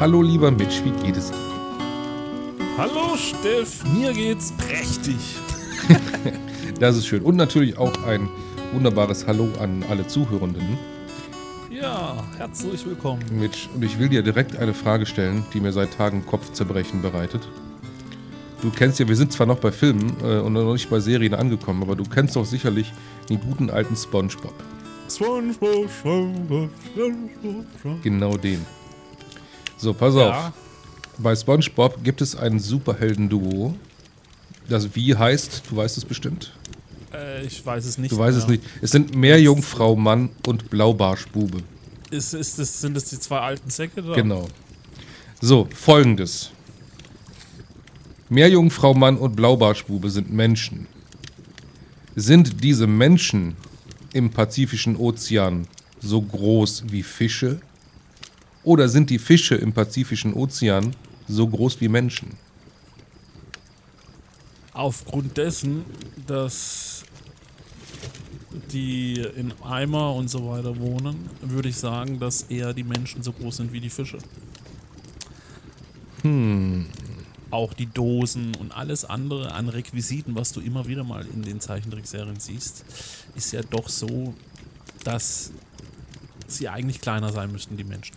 Hallo lieber Mitch, wie geht es dir? Hallo Steff, mir geht's prächtig. Das ist schön. Und natürlich auch ein wunderbares Hallo an alle Zuhörenden. Ja, herzlich willkommen. Mitch, und ich will dir direkt eine Frage stellen, die mir seit Tagen Kopfzerbrechen bereitet. Du kennst ja, wir sind zwar noch bei Filmen äh, und noch nicht bei Serien angekommen, aber du kennst doch sicherlich den guten alten SpongeBob. SpongeBob, SpongeBob, SpongeBob, SpongeBob. Genau den. So, pass Ja, auf. Bei SpongeBob gibt es ein Superhelden-Duo. Das Wie heißt, du weißt es bestimmt. äh, ich weiß es nicht. Du weißt mehr. es nicht. Es sind Meerjungfrau Mann und Blaubarschbube. Ist, ist das, sind das die zwei alten Säcke da? Genau. So, folgendes. Meerjungfrau Mann und Blaubarschbube sind Menschen. Sind diese Menschen im Pazifischen Ozean so groß wie Fische? Oder sind die Fische im Pazifischen Ozean so groß wie Menschen? Aufgrund dessen, dass die in Eimer und so weiter wohnen, würde ich sagen, dass eher die Menschen so groß sind wie die Fische. Hm. Auch die Dosen und alles andere an Requisiten, was du immer wieder mal in den Zeichentrickserien siehst, ist ja doch so, dass sie eigentlich kleiner sein müssten, die Menschen.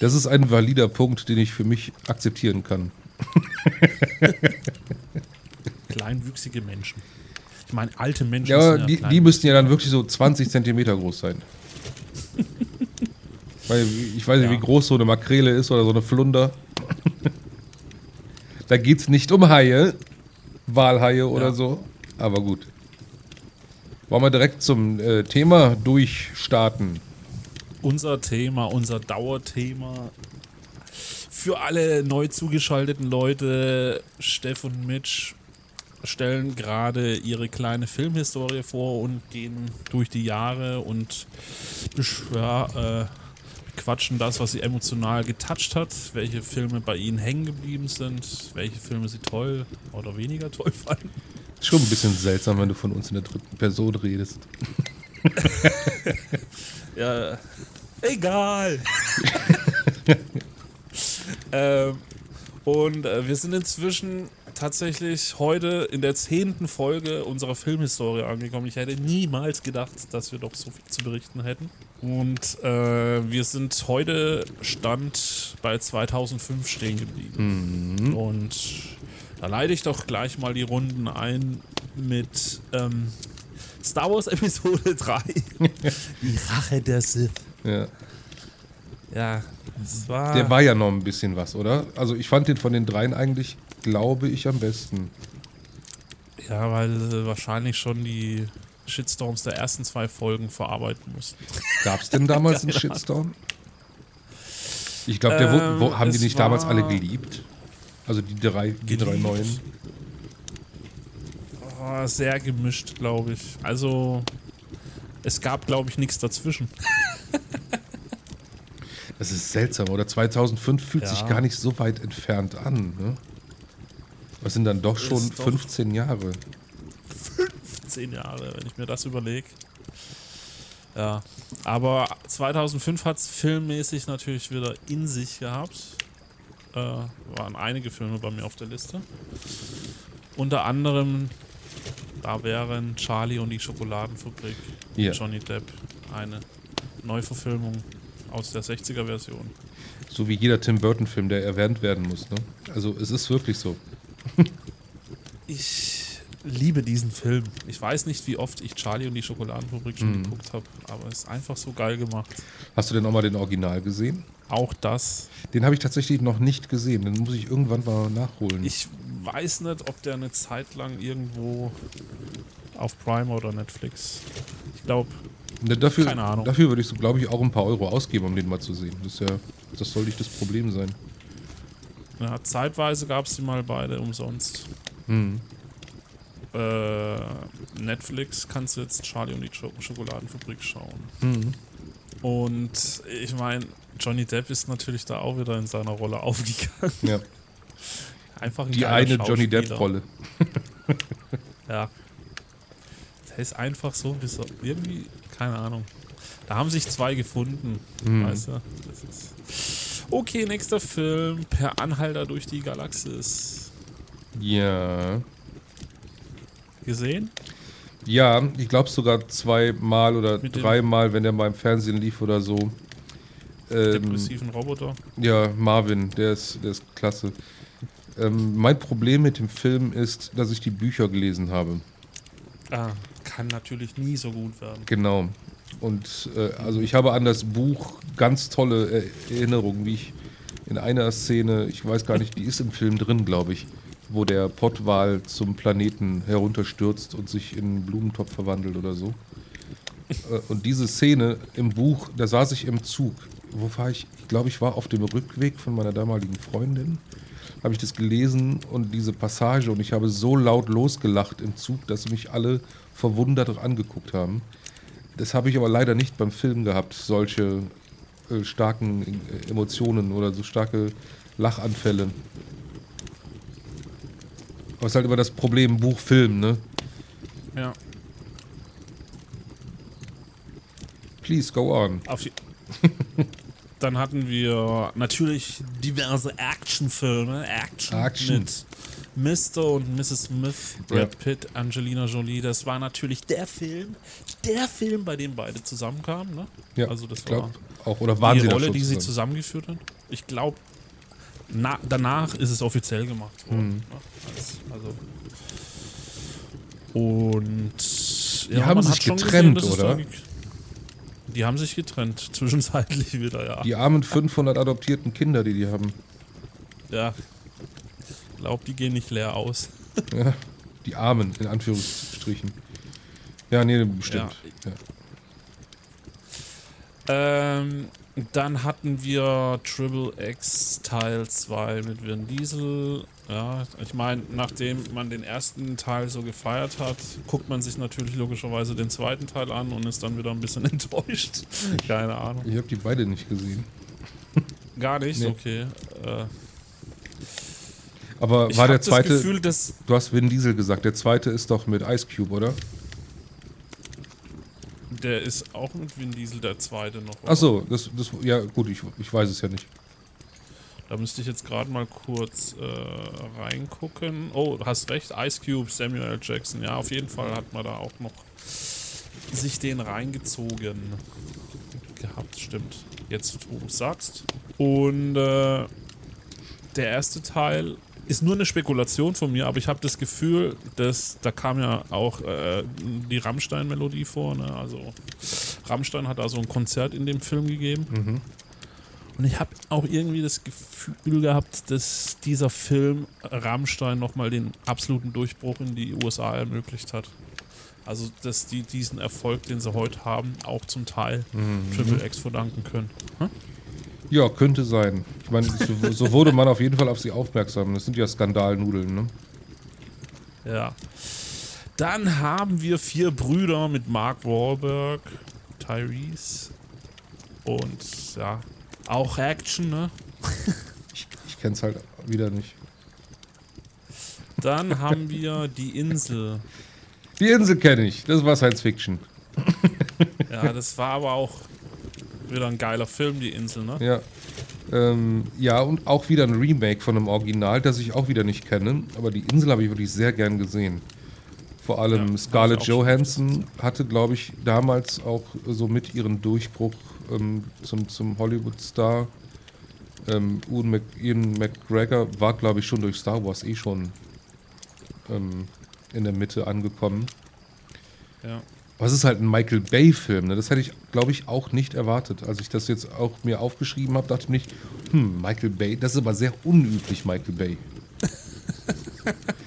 Das ist ein valider Punkt, den ich für mich akzeptieren kann. Kleinwüchsige Menschen. Ich meine, alte Menschen Ja, aber sind die, die müssten ja dann wirklich so 20 Zentimeter groß sein. Weil ich weiß nicht, Ja. wie groß so eine Makrele ist oder so eine Flunder. da geht es nicht um Haie, Walhaie oder Ja. so. Aber gut. Wollen wir direkt zum äh, Thema durchstarten? Unser Thema, unser Dauerthema. Für alle neu zugeschalteten Leute, Steff und Mitch stellen gerade ihre kleine Filmhistorie vor und gehen durch die Jahre und ja, äh, quatschen das, was sie emotional getoucht hat, welche Filme bei ihnen hängen geblieben sind, welche Filme sie toll oder weniger toll fanden. Schon ein bisschen seltsam, wenn du von uns in der dritten Person redest. Ja, egal. ähm, und äh, wir sind inzwischen tatsächlich heute in der zehnten Folge unserer Filmhistorie angekommen. Ich hätte niemals gedacht, dass wir doch so viel zu berichten hätten. Und äh, wir sind heute Stand bei 2005 stehen geblieben. Und da leite ich doch gleich mal die Runden ein mit ähm, Star Wars Episode 3. die Rache der Sith. Ja. Ja, das war. Der war ja noch ein bisschen was, oder? Also ich fand den von den dreien eigentlich, glaube ich, am besten. ja, weil äh, wahrscheinlich schon die Shitstorms der ersten zwei Folgen verarbeiten mussten. Gab es denn damals einen Shitstorm? Ich glaube, Ähm, haben die es nicht damals alle geliebt? Also die drei, die drei Geliebt? neuen. Oh, sehr gemischt, glaube ich. Also, es gab, glaube ich, nichts dazwischen. Das ist seltsam, oder? 2005 fühlt Ja. sich gar nicht so weit entfernt an. Ne? Das sind dann doch schon Ist doch- 15 Jahre. Zehn Jahre, wenn ich mir das überlege. Ja, aber 2005 hat es filmmäßig natürlich wieder in sich gehabt. Äh, waren einige Filme bei mir auf der Liste. Unter anderem, da wären Charlie und die Schokoladenfabrik Ja. Johnny Depp eine Neuverfilmung aus der 60er-Version. So wie jeder Tim Burton-Film, der erwähnt werden muss. Ne? Also es ist wirklich so. Ich liebe diesen Film. Ich weiß nicht, wie oft ich Charlie und die Schokoladenfabrik schon Mhm. geguckt habe, aber es ist einfach so geil gemacht. Hast du denn auch mal den Original gesehen? Auch das. Den habe ich tatsächlich noch nicht gesehen. Den muss ich irgendwann mal nachholen. Ich weiß nicht, ob der eine Zeit lang irgendwo auf Prime oder Netflix. Ich glaube, Ne, dafür, keine Ahnung. Dafür würde ich so, glaube ich, auch ein paar Euro ausgeben, um den mal zu sehen. Das, ja, das soll nicht das Problem sein. ja, zeitweise gab es die mal beide umsonst. Hm. Äh, Netflix kannst du jetzt Charlie und die Sch Schokoladenfabrik schauen. Hm. Und ich meine, Johnny Depp ist natürlich da auch wieder in seiner Rolle aufgegangen. Ja. Einfach ein Die eine Johnny. Depp-Rolle. Ja. Der ist einfach so bis irgendwie, keine Ahnung. Da haben sich zwei gefunden, Hm. weißt du? Das ist Okay, nächster Film. Per Anhalter durch die Galaxis. Ja. Gesehen? Ja, ich glaube sogar zweimal oder dreimal, wenn der mal im Fernsehen lief oder so. Ähm, Depressiven Roboter. ja, Marvin, der ist, der ist klasse. Ähm, mein Problem mit dem Film ist, dass ich die Bücher gelesen habe. Ah, kann natürlich nie so gut werden. Genau. Und äh, also ich habe an das Buch ganz tolle Er- Erinnerungen, wie ich in einer Szene, ich weiß gar nicht, die ist im Film drin, glaube ich, wo der Pottwal zum Planeten herunterstürzt und sich in einen Blumentopf verwandelt oder so. Äh, und diese Szene im Buch, da saß ich im Zug. Wo war ich? Ich glaube, ich war auf dem Rückweg von meiner damaligen Freundin. Habe ich das gelesen und diese Passage und ich habe so laut losgelacht im Zug, dass mich alle verwundert angeguckt haben. Das habe ich aber leider nicht beim Film gehabt, solche äh, starken äh, Emotionen oder so starke Lachanfälle. Aber es ist halt immer das Problem Buch, Film, ne? Ja. Please go on. Auf die Dann hatten wir natürlich diverse Actionfilme. Action, Action. mit Mr. und Mrs. Smith, Brad Pitt, Angelina Jolie. Das war natürlich der Film, der Film, bei dem beide zusammenkamen. Ne? Ja, also das ich glaube war auch. Oder waren die sie Rolle, die sie zusammen? zusammengeführt haben. Ich glaube, na, danach ist es offiziell gemacht worden. Mhm. Ne? Als, also und Die haben sich hat getrennt, es oder? Die haben sich getrennt, zwischenzeitlich wieder, ja. Die armen 500 adoptierten Kinder, die die haben. Ja. Ich glaube, die gehen nicht leer aus. Ja, die Armen, in Anführungsstrichen. Ja, nee, bestimmt. Ja. Ähm, dann hatten wir Triple X Teil 2 mit Vin Diesel. Ja, ich meine, nachdem man den ersten Teil so gefeiert hat, guckt man sich natürlich logischerweise den zweiten Teil an und ist dann wieder ein bisschen enttäuscht. Keine Ahnung. Ich habe die beide nicht gesehen. Gar nicht? Nee. Okay. Äh, Aber war der das zweite, Gefühl, dass du hast Vin Diesel gesagt, der zweite ist doch mit Ice Cube, oder? der ist auch mit Vin Diesel der zweite noch. oder? Achso, das, das, ja gut, ich, ich weiß es ja nicht. Da müsste ich jetzt gerade mal kurz äh, reingucken. Oh, du hast recht, Ice Cube, Samuel. Jackson. Ja, auf jeden Fall hat man da auch noch sich den reingezogen gehabt, stimmt. Jetzt, wo du sagst. Und äh, der erste Teil ist nur eine Spekulation von mir, aber ich habe das Gefühl, dass da kam ja auch äh, die Rammstein-Melodie vor. Ne? Also Rammstein hat da so ein Konzert in dem Film gegeben. Mhm. Und ich habe auch irgendwie das Gefühl gehabt, dass dieser Film Rammstein nochmal den absoluten Durchbruch in die USA ermöglicht hat. Also, dass die diesen Erfolg, den sie heute haben, auch zum Teil Mhm. Triple X verdanken können. Ja, könnte sein. Ich meine, so, so wurde man auf jeden Fall auf sie aufmerksam. Das sind ja Skandalnudeln, ne? Ja. Dann haben wir vier Brüder mit Mark Wahlberg, Tyrese und ja, auch Action, ne? Ich kenn's halt wieder nicht. Dann haben wir die Insel. Die Insel kenne ich. Das war Science Fiction. Ja, das war aber auch wieder ein geiler Film, die Insel, ne? Ja. Ähm, ja, und auch wieder ein Remake von einem Original, das ich auch wieder nicht kenne. Aber die Insel habe ich wirklich sehr gern gesehen. Vor allem Ja, Scarlett ich Johansson hatte, glaube ich, damals auch so mit ihren Durchbruch ähm, zum, zum Hollywood-Star. Ähm, Ian, Mc, Ian McGregor war, glaube ich, schon durch Star Wars eh schon ähm, in der Mitte angekommen. Ja. Aber es ist halt ein Michael Bay-Film. Ne? Das hätte ich, glaube ich, auch nicht erwartet. Als ich das jetzt auch mir aufgeschrieben habe, dachte ich nicht, hm, Michael Bay, das ist aber sehr unüblich, Michael Bay.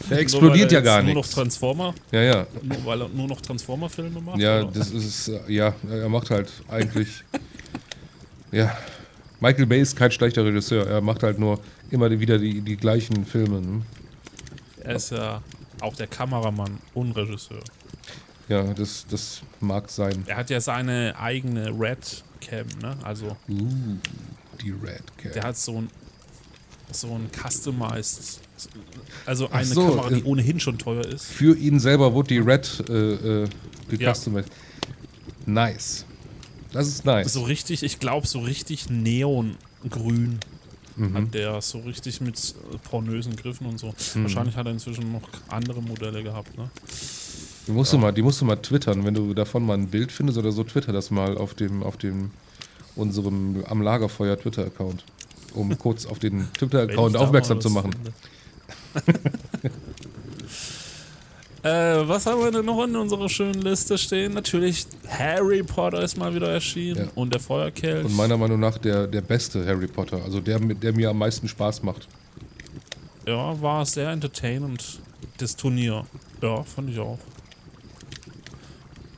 Der explodiert ja er gar jetzt Nur noch. Transformer, Ja, ja. nur, weil er nur noch Transformer-Filme macht? Ja, oder? das ist, ja, er macht halt eigentlich, ja, Michael Bay ist kein schlechter Regisseur. Er macht halt nur immer wieder die, die gleichen Filme. Ne? Er ist ja auch der Kameramann und Regisseur. Ja, das, das mag sein. Er hat ja seine eigene Red Cam, ne? Also Uh, die Red Cat. der hat so ein so ein customized, also eine so, Kamera, die äh, ohnehin schon teuer ist. Für ihn selber wurde die Red äh, äh, Ja. gecustomized. Nice. Das ist nice. So richtig, ich glaube so richtig neongrün. Mhm. Hat der so richtig mit äh, pornösen Griffen und so. Mhm. Wahrscheinlich hat er inzwischen noch andere Modelle gehabt, ne? Die musst, du mal, die musst du mal twittern, wenn du davon mal ein Bild findest oder so, twitter das mal auf dem, auf dem unserem am Lagerfeuer Twitter-Account. Um kurz auf den Twitter-Account aufmerksam zu machen. äh, was haben wir denn noch in unserer schönen Liste stehen? Natürlich Harry Potter ist mal wieder erschienen Ja. und der Feuerkelch. Und meiner Meinung nach der, der beste Harry Potter, also der, der mir am meisten Spaß macht. ja, war sehr entertainend, das Turnier. Ja, fand ich auch.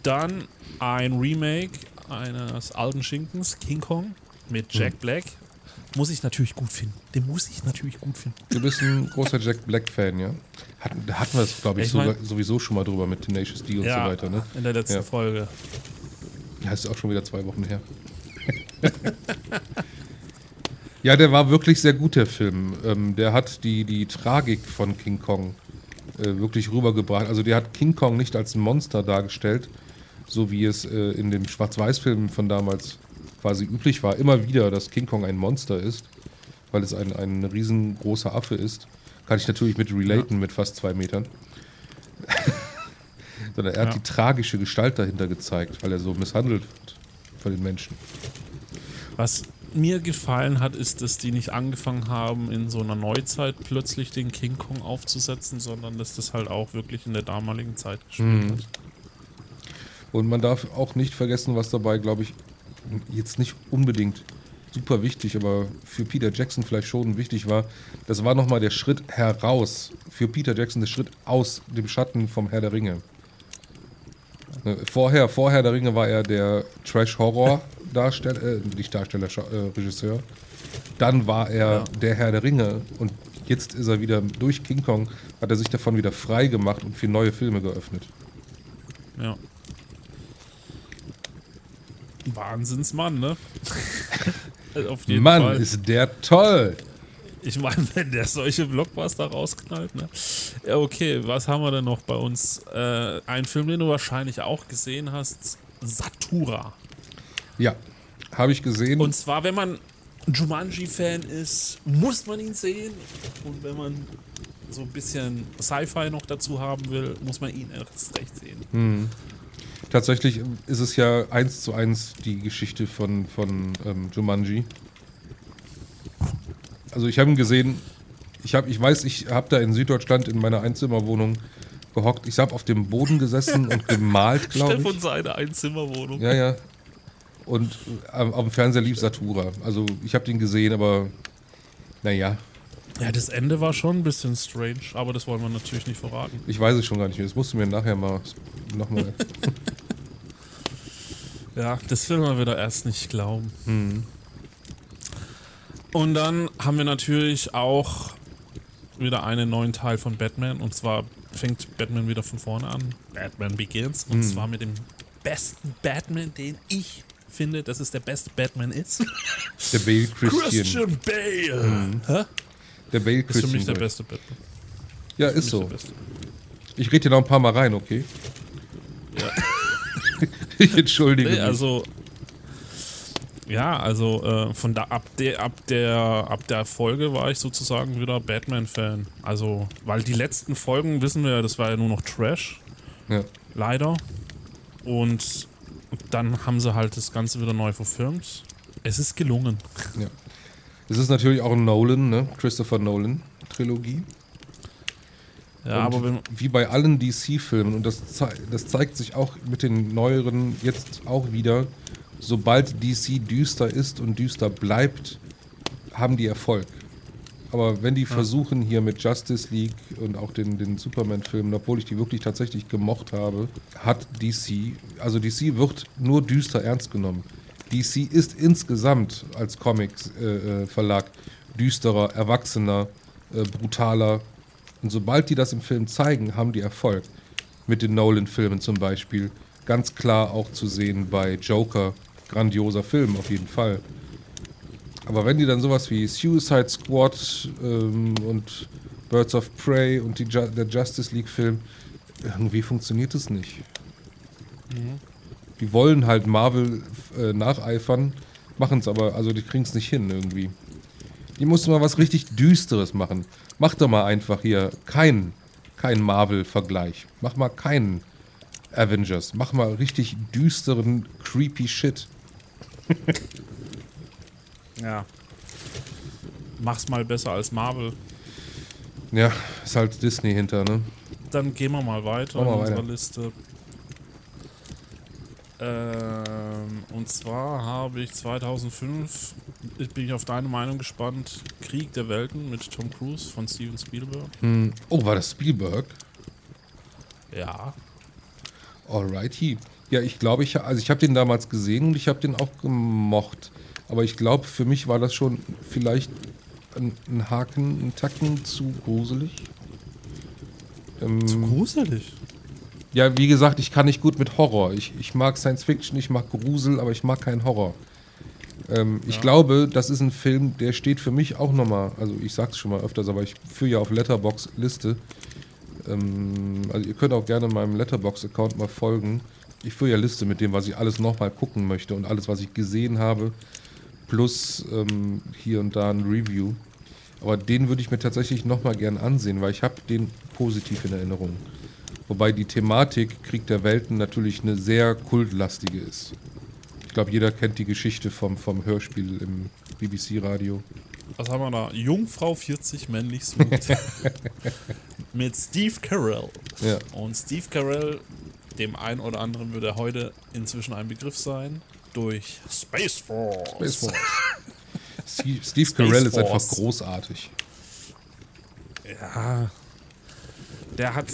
Dann ein Remake eines alten Schinkens, King Kong, mit Jack Hm. Black. Muss ich natürlich gut finden. Den muss ich natürlich gut finden. Du bist ein großer Jack Black-Fan, ja? Hatten, da hatten wir es, glaube ich, Ich mein- sowieso schon mal drüber mit Tenacious D und so weiter, ne? in der letzten Ja. Folge. Ja, ist auch schon wieder zwei Wochen her. ja, der war wirklich sehr gut, der Film. Ähm, der hat die, die Tragik von King Kong äh, wirklich rübergebracht. Also der hat King Kong nicht als ein Monster dargestellt, so wie es äh, in dem Schwarz-Weiß-Film von damals quasi üblich war. Immer wieder, dass King Kong ein Monster ist, weil es ein, ein riesengroßer Affe ist. Kann ich natürlich mit relaten mit fast zwei Metern. Sondern er hat Ja. die tragische Gestalt dahinter gezeigt, weil er so misshandelt wird von den Menschen. Was mir gefallen hat, ist, dass die nicht angefangen haben, in so einer Neuzeit plötzlich den King Kong aufzusetzen, sondern dass das halt auch wirklich in der damaligen Zeit gespielt Mhm. hat. Und man darf auch nicht vergessen, was dabei, glaube ich, jetzt nicht unbedingt super wichtig, aber für Peter Jackson vielleicht schon wichtig war. Das war nochmal der Schritt heraus. Für Peter Jackson der Schritt aus dem Schatten vom Herr der Ringe. Ne, Vorher, vor Herr der Ringe war er der Trash-Horror-Darsteller, äh, nicht Darsteller, äh, Regisseur. Dann war er Ja. der Herr der Ringe und jetzt ist er wieder durch King Kong, hat er sich davon wieder frei gemacht und für neue Filme geöffnet. Ja. Wahnsinnsmann, ne? Auf jeden Mann, Fall. ist der toll! Ich meine, wenn der solche Blockbuster rausknallt, ne? Ja, okay, was haben wir denn noch bei uns? Äh, ein Film, den du wahrscheinlich auch gesehen hast, Satura. Ja, habe ich gesehen. Und zwar, wenn man Jumanji-Fan ist, muss man ihn sehen. Und wenn man so ein bisschen Sci-Fi noch dazu haben will, muss man ihn erst recht sehen. Tatsächlich ist es ja eins zu eins die Geschichte von, von ähm, Jumanji. Also ich habe ihn gesehen, ich, hab, ich weiß, ich habe da in Süddeutschland in meiner Einzimmerwohnung gehockt. Ich habe auf dem Boden gesessen und gemalt, glaube Stefan ich. seine Einzimmerwohnung. Ja, ja. Und äh, am, am Fernseher lief Satura. Also ich habe den gesehen, aber naja, Ja, das Ende war schon ein bisschen strange, aber das wollen wir natürlich nicht verraten. ich weiß es schon gar nicht mehr. Das musst du mir nachher mal nochmal... Ja, das will man wieder erst nicht glauben. Und dann haben wir natürlich auch wieder einen neuen Teil von Batman. Und zwar fängt Batman wieder von vorne an. Batman Begins. Und zwar mit dem besten Batman, den ich finde, dass es der beste Batman ist. der Bale Christian. Christian Bale. Hä? Der Bale Ist für mich Christian. der beste Batman. ja, ist mich so. Ich rede dir noch ein paar Mal rein, okay? Ja. Ich entschuldige mich. also ja, also äh, von da ab der ab der ab der Folge war ich sozusagen wieder Batman-Fan. Also weil die letzten Folgen wissen wir ja, das war ja nur noch Trash, ja. leider. Und dann haben sie halt das Ganze wieder neu verfilmt. Es ist gelungen. Ja. Es ist natürlich auch ein Nolan, ne? Christopher Nolan Trilogie. Ja, aber wie bei allen DC-Filmen, und das, zei das zeigt sich auch mit den neueren jetzt auch wieder, sobald DC düster ist und düster bleibt, haben die Erfolg. Aber wenn die versuchen hier mit Justice League und auch den, den Superman-Filmen, obwohl ich die wirklich tatsächlich gemocht habe, hat DC, also DC wird nur düster ernst genommen. DC ist insgesamt als Comics-Verlag düsterer, erwachsener, äh, brutaler. Und sobald die das im Film zeigen, haben die Erfolg. Mit den Nolan-Filmen zum Beispiel. Ganz klar auch zu sehen bei Joker. Grandioser Film auf jeden Fall. Aber wenn die dann sowas wie Suicide Squad ähm, und Birds of Prey und die Ju der Justice League-Film, irgendwie funktioniert es nicht. Die wollen halt Marvel äh, nacheifern, machen es aber, also die kriegen es nicht hin irgendwie. Die musste mal was richtig Düsteres machen. Mach doch mal einfach hier keinen kein Marvel-Vergleich. Mach mal keinen Avengers. Mach mal richtig düsteren, creepy Shit. Ja. Mach's mal besser als Marvel. Ja, ist halt Disney hinter, ne? Dann gehen wir mal weiter wir in unserer. Liste. Ähm, und zwar habe ich 2005, ich bin ich auf deine Meinung gespannt, Krieg der Welten mit Tom Cruise von Steven Spielberg. Hm. Oh, war das Spielberg? Ja. Alrighty. Ja, ich glaube, ich, also ich habe den damals gesehen und ich habe den auch gemocht. Aber ich glaube, für mich war das schon vielleicht ein, ein Haken, ein Tacken zu gruselig. Ähm, Zu gruselig. Ja, wie gesagt, ich kann nicht gut mit Horror. Ich, ich mag Science Fiction, ich mag Grusel, aber ich mag keinen Horror. Ähm, Ich glaube, das ist ein Film, der steht für mich auch nochmal, also ich sag's schon mal öfters, aber ich führe ja auf Letterbox Liste. Ähm, also ihr könnt auch gerne meinem Letterbox-Account mal folgen. Ich führe ja Liste mit dem, was ich alles nochmal gucken möchte und alles, was ich gesehen habe, plus ähm, hier und da ein Review. Aber den würde ich mir tatsächlich nochmal gern ansehen, weil ich habe den positiv in Erinnerung. Wobei die Thematik Krieg der Welten natürlich eine sehr kultlastige ist. Ich glaube, jeder kennt die Geschichte vom, vom Hörspiel im BBC-Radio. Was haben wir da? Jungfrau 40 männlich sucht. mit Steve Carell. Ja. Und Steve Carell, dem einen oder anderen würde er heute inzwischen ein Begriff sein, durch Space Force. Space Force. Steve Steve Carell ist einfach großartig. Ja. Der hat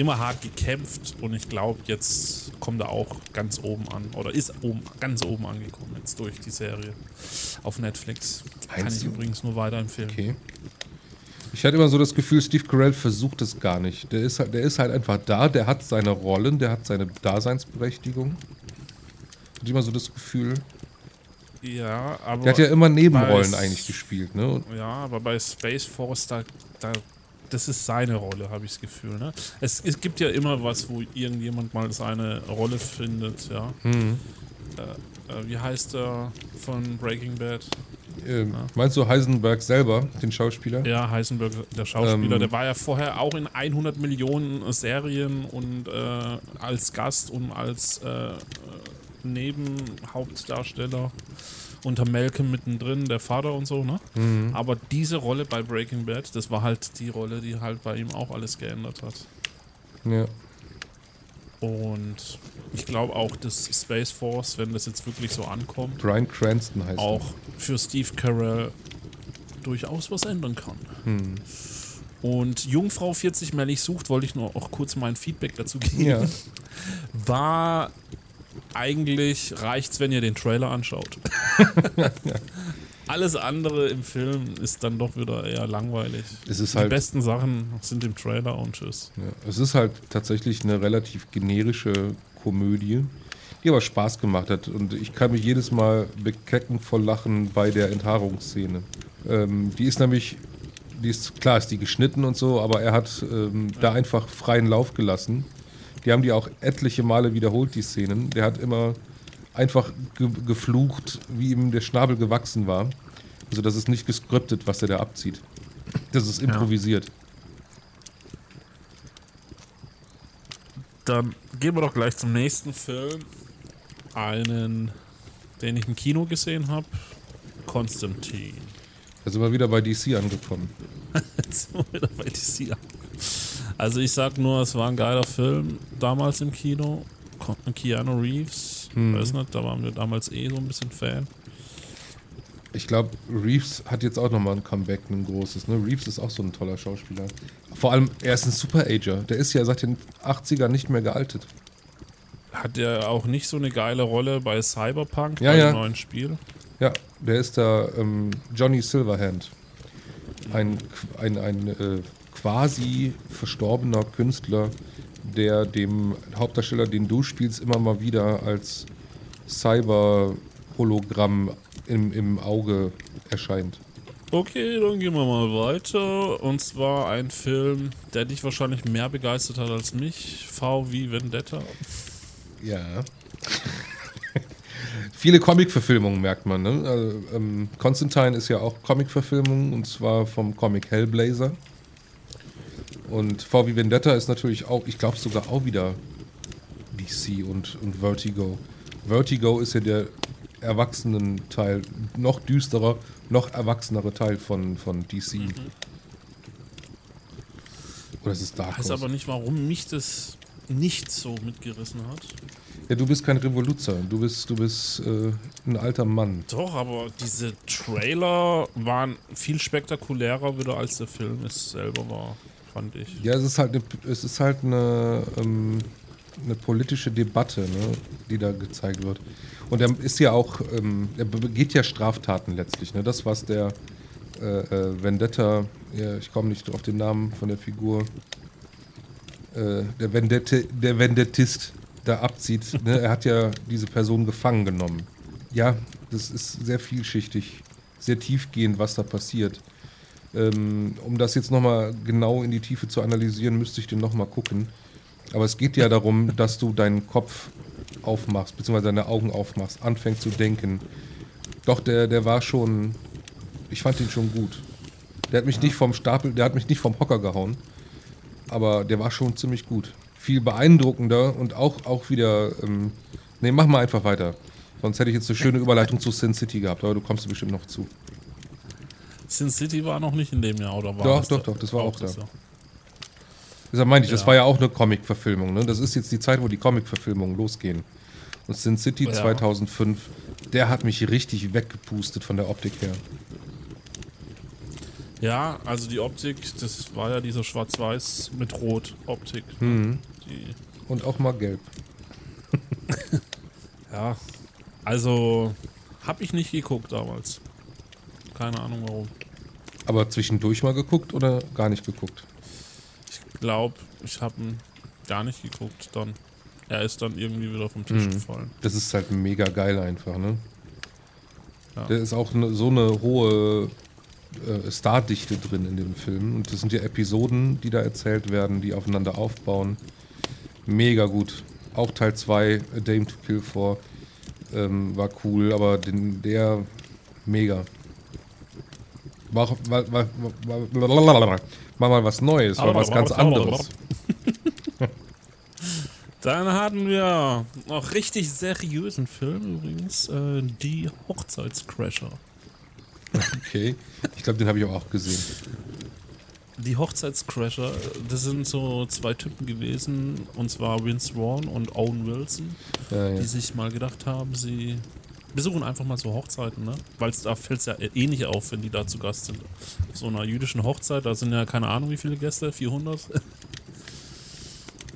immer hart gekämpft und ich glaube, jetzt kommt er auch ganz oben an oder ist oben, ganz oben angekommen jetzt durch die Serie auf Netflix. Kann Meinst ich übrigens nur weiterempfehlen. Okay. Ich hatte immer so das Gefühl, Steve Carell versucht es gar nicht. Der ist, halt, der ist halt einfach da, der hat seine Rollen, der hat seine Daseinsberechtigung. Hatte immer so das Gefühl. Ja, aber. Der hat ja immer Nebenrollen eigentlich gespielt, ne? Und Ja, aber bei Space Force, da, da das ist seine Rolle, habe ich das Gefühl. Ne? Es, es gibt ja immer was, wo irgendjemand mal seine Rolle findet, ja. hm. Äh, äh, wie heißt der von Breaking Bad? ähm, meinst du Heisenberg selber, den Schauspieler? Ja, Heisenberg, der Schauspieler, Ähm. der war ja vorher auch in 100 Millionen Serien und äh, als Gast und als äh, Nebenhauptdarsteller unter Malcolm mittendrin, der Vater und so, ne? Mhm. Aber diese Rolle bei Breaking Bad, das war halt die Rolle, die halt bei ihm auch alles geändert hat. Ja. Und ich glaube auch, dass Space Force, wenn das jetzt wirklich so ankommt, Brian Cranston heißt auch für Steve Carell durchaus was ändern kann. Hm. Und Jungfrau 40 Mellig sucht, wollte ich nur auch kurz mein Feedback dazu geben. Ja. War eigentlich reicht's, wenn ihr den Trailer anschaut. Alles andere im Film ist dann doch wieder eher langweilig. Es ist Die halt, besten Sachen sind im Trailer und tschüss. ja, es ist halt tatsächlich eine relativ generische Komödie, die aber Spaß gemacht hat. Und ich kann mich jedes Mal bekecken vor Lachen bei der Enthaarungsszene. Ähm, die ist nämlich, die ist, klar ist die geschnitten und so, aber er hat ähm, da einfach freien Lauf gelassen. Die haben die auch etliche Male wiederholt, die Szenen. Der hat immer einfach ge geflucht, wie ihm der Schnabel gewachsen war. Also das ist nicht gescriptet, was er da abzieht. Das ist improvisiert. Dann gehen wir doch gleich zum nächsten Film. Einen, den ich im Kino gesehen habe. Konstantin. Da sind wir wieder bei DC angekommen. Jetzt sind wir wieder bei DC. Also ich sag nur, es war ein geiler Film damals im Kino. Keanu Reeves, Hm. weiß nicht, da waren wir damals eh so ein bisschen Fan. Ich glaube, Reeves hat jetzt auch nochmal ein Comeback, ein großes. Ne? Reeves ist auch so ein toller Schauspieler. Vor allem, er ist ein Super-Ager. Der ist ja seit den 80ern nicht mehr gealtet. Hat er auch nicht so eine geile Rolle bei Cyberpunk, Ja, bei ja. dem neuen Spiel? Ja, der ist da ähm, Johnny Silverhand. Ein, ein, ein äh, quasi verstorbener Künstler, der dem Hauptdarsteller, den du spielst, immer mal wieder als Cyber-Hologramm im, im Auge erscheint. Okay, dann gehen wir mal weiter. Und zwar ein Film, der dich wahrscheinlich mehr begeistert hat als mich. V wie Vendetta. Ja. Viele Comic-Verfilmungen merkt man. Ne? Also, ähm, Constantine ist ja auch Comic-Verfilmung und zwar vom Comic Hellblazer. Und VW Vendetta ist natürlich auch, ich glaube sogar auch wieder DC und, und Vertigo. Vertigo ist ja der erwachsenen Teil, noch düsterer, noch erwachsenere Teil von, von DC. Mhm. Oder ist es Dark Ich weiß aber nicht, warum mich das nicht so mitgerissen hat. Ja, du bist kein Revoluzer, du bist, du bist äh, ein alter Mann. Doch, aber diese Trailer waren viel spektakulärer wieder als der Film es selber war, fand ich. Ja, es ist halt eine, es ist halt eine, ähm, eine politische Debatte, ne, die da gezeigt wird. Und er ist ja auch, ähm, er begeht ja Straftaten letztlich. Ne? Das, was der äh, äh, Vendetta, ja, ich komme nicht auf den Namen von der Figur, äh, der, Vendette, der Vendettist da abzieht. Ne? Er hat ja diese Person gefangen genommen. Ja, das ist sehr vielschichtig, sehr tiefgehend, was da passiert. Ähm, um das jetzt nochmal genau in die Tiefe zu analysieren, müsste ich den nochmal gucken. Aber es geht ja darum, dass du deinen Kopf aufmachst, beziehungsweise deine Augen aufmachst, anfängst zu denken. Doch, der, der war schon. Ich fand ihn schon gut. Der hat mich ja. nicht vom Stapel, der hat mich nicht vom Hocker gehauen. Aber der war schon ziemlich gut. Viel beeindruckender und auch, auch wieder. Ähm, ne, mach mal einfach weiter. Sonst hätte ich jetzt eine schöne Überleitung zu Sin City gehabt, aber du kommst bestimmt noch zu. Sin City war noch nicht in dem Jahr, oder war Doch, doch, doch, das war auch, auch da. Jahr? Deshalb meinte ich, ja. das war ja auch eine Comic-Verfilmung. Ne? Das ist jetzt die Zeit, wo die Comic-Verfilmungen losgehen. Und Sin City ja. 2005, der hat mich richtig weggepustet von der Optik her. Ja, also die Optik, das war ja diese Schwarz-Weiß mit Rot-Optik. Mhm. Und auch mal gelb. ja, also habe ich nicht geguckt damals. Keine Ahnung warum. Aber zwischendurch mal geguckt oder gar nicht geguckt? glaube, ich habe ihn gar nicht geguckt dann. Er ist dann irgendwie wieder vom Tisch mhm. gefallen. Das ist halt mega geil einfach, ne? Ja. Da ist auch ne, so eine hohe äh, Stardichte drin in dem Film. Und das sind ja Episoden, die da erzählt werden, die aufeinander aufbauen. Mega gut. Auch Teil 2, A Dame to Kill For, ähm, war cool, aber den, der mega. War, war, war, Mach mal was Neues, mal was ganz anderes. Dann hatten wir noch richtig seriösen Film übrigens, äh, die Hochzeitscrasher. Okay, ich glaube, den habe ich auch gesehen. Die Hochzeitscrasher, das sind so zwei Typen gewesen, und zwar Vince Vaughn und Owen Wilson, ja, ja. die sich mal gedacht haben, sie besuchen einfach mal so Hochzeiten, ne? Weil da fällt es ja eh nicht auf, wenn die da zu Gast sind. Auf so einer jüdischen Hochzeit, da sind ja keine Ahnung wie viele Gäste, 400.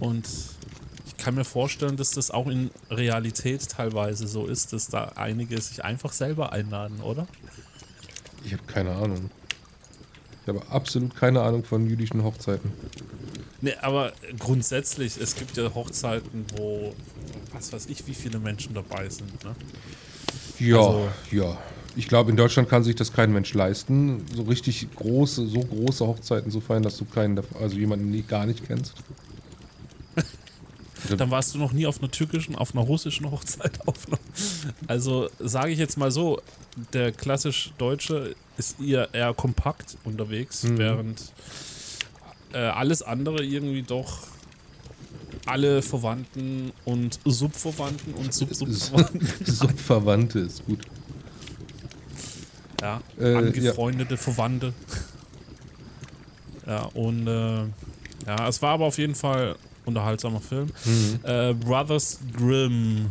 Und ich kann mir vorstellen, dass das auch in Realität teilweise so ist, dass da einige sich einfach selber einladen, oder? Ich habe keine Ahnung. Ich habe absolut keine Ahnung von jüdischen Hochzeiten. Nee, aber grundsätzlich, es gibt ja Hochzeiten, wo was weiß ich, wie viele Menschen dabei sind. Ne? Ja, also, ja. Ich glaube, in Deutschland kann sich das kein Mensch leisten, so richtig große, so große Hochzeiten zu feiern, dass du keinen, also jemanden nie, gar nicht kennst. Dann warst du noch nie auf einer türkischen, auf einer russischen Hochzeit. Also sage ich jetzt mal so, der klassisch Deutsche ist eher, eher kompakt unterwegs, mhm. während äh, alles andere irgendwie doch alle Verwandten und Subverwandten und Sub-Subverwandten. Subverwandte ist gut. Ja, äh, angefreundete ja. Verwandte. Ja, und äh, ja, es war aber auf jeden Fall unterhaltsamer Film. Mhm. Äh, Brothers Grimm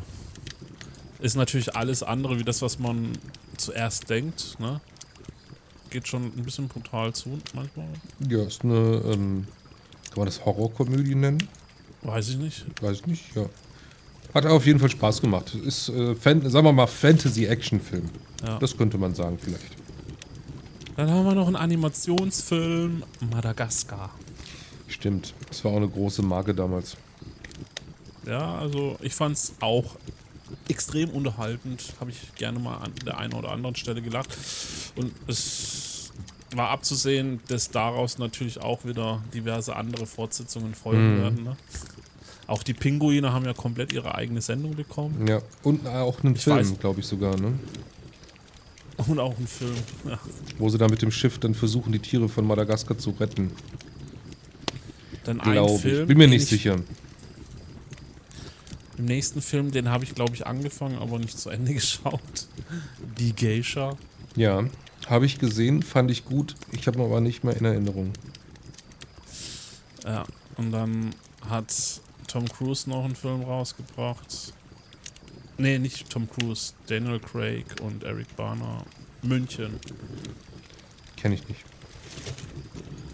ist natürlich alles andere wie das, was man zuerst denkt. Ne? Geht schon ein bisschen brutal zu manchmal. Ja, ist eine, ähm, kann man das Horrorkomödie nennen? Weiß ich nicht. Weiß ich nicht, ja. Hat auf jeden Fall Spaß gemacht. Ist, äh, Fan, sagen wir mal, Fantasy-Action-Film. Ja. Das könnte man sagen, vielleicht. Dann haben wir noch einen Animationsfilm, Madagaskar. Stimmt, das war auch eine große Marke damals. Ja, also ich fand es auch extrem unterhaltend. Habe ich gerne mal an der einen oder anderen Stelle gelacht. Und es war abzusehen, dass daraus natürlich auch wieder diverse andere Fortsetzungen folgen mhm. werden. Ne? Auch die Pinguine haben ja komplett ihre eigene Sendung bekommen. Ja, und auch einen Ich Film, glaube ich sogar, ne? Und auch einen Film. Ja. Wo sie da mit dem Schiff dann versuchen, die Tiere von Madagaskar zu retten, Dann ein glaube Film. ich. Bin mir nicht ich- sicher. Im nächsten Film, den habe ich, glaube ich, angefangen, aber nicht zu Ende geschaut. Die Geisha. Ja, habe ich gesehen, fand ich gut. Ich habe ihn aber nicht mehr in Erinnerung. Ja. Und dann hat Tom Cruise noch einen Film rausgebracht. Nee, nicht Tom Cruise. Daniel Craig und Eric Bana. München. Kenne ich nicht.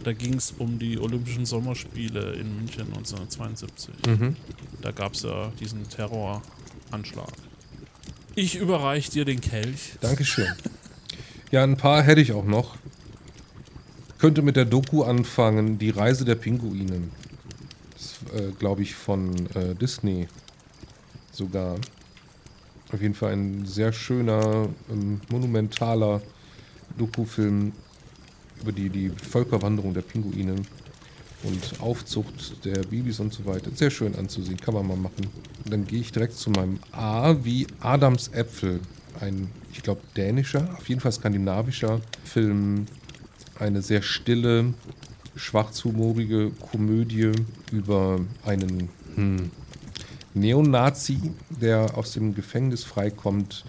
Da ging es um die Olympischen Sommerspiele in München 1972. Mhm. Da gab es ja diesen Terroranschlag. Ich überreiche dir den Kelch. Dankeschön. Ja, ein paar hätte ich auch noch. Könnte mit der Doku anfangen, Die Reise der Pinguine. Äh, glaube ich von äh, Disney sogar. Auf jeden Fall ein sehr schöner, ähm, monumentaler Dokufilm über die, die Völkerwanderung der Pinguine und Aufzucht der Babys und so weiter. Sehr schön anzusehen, kann man mal machen. Und dann gehe ich direkt zu meinem A wie Adams Äpfel. Ein, ich glaube, dänischer, auf jeden Fall skandinavischer Film. Eine sehr stille, schwarzhumorige Komödie über einen hm, Neonazi, der aus dem Gefängnis freikommt,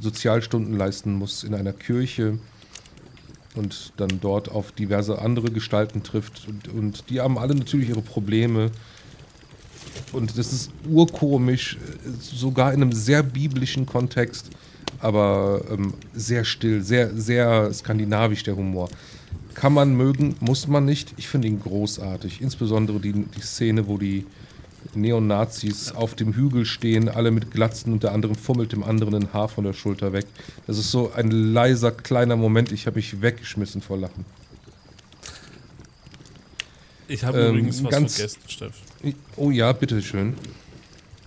Sozialstunden leisten muss in einer Kirche und dann dort auf diverse andere Gestalten trifft. Und, und die haben alle natürlich ihre Probleme. Und das ist urkomisch, sogar in einem sehr biblischen Kontext, aber ähm, sehr still, sehr, sehr skandinavisch der Humor. Kann man mögen, muss man nicht. Ich finde ihn großartig. Insbesondere die, die Szene, wo die Neonazis auf dem Hügel stehen, alle mit Glatzen und der andere fummelt dem anderen ein Haar von der Schulter weg. Das ist so ein leiser, kleiner Moment. Ich habe mich weggeschmissen vor Lachen. Ich habe Ähm, übrigens was ganz- vergessen, Steff. Oh ja, bitteschön.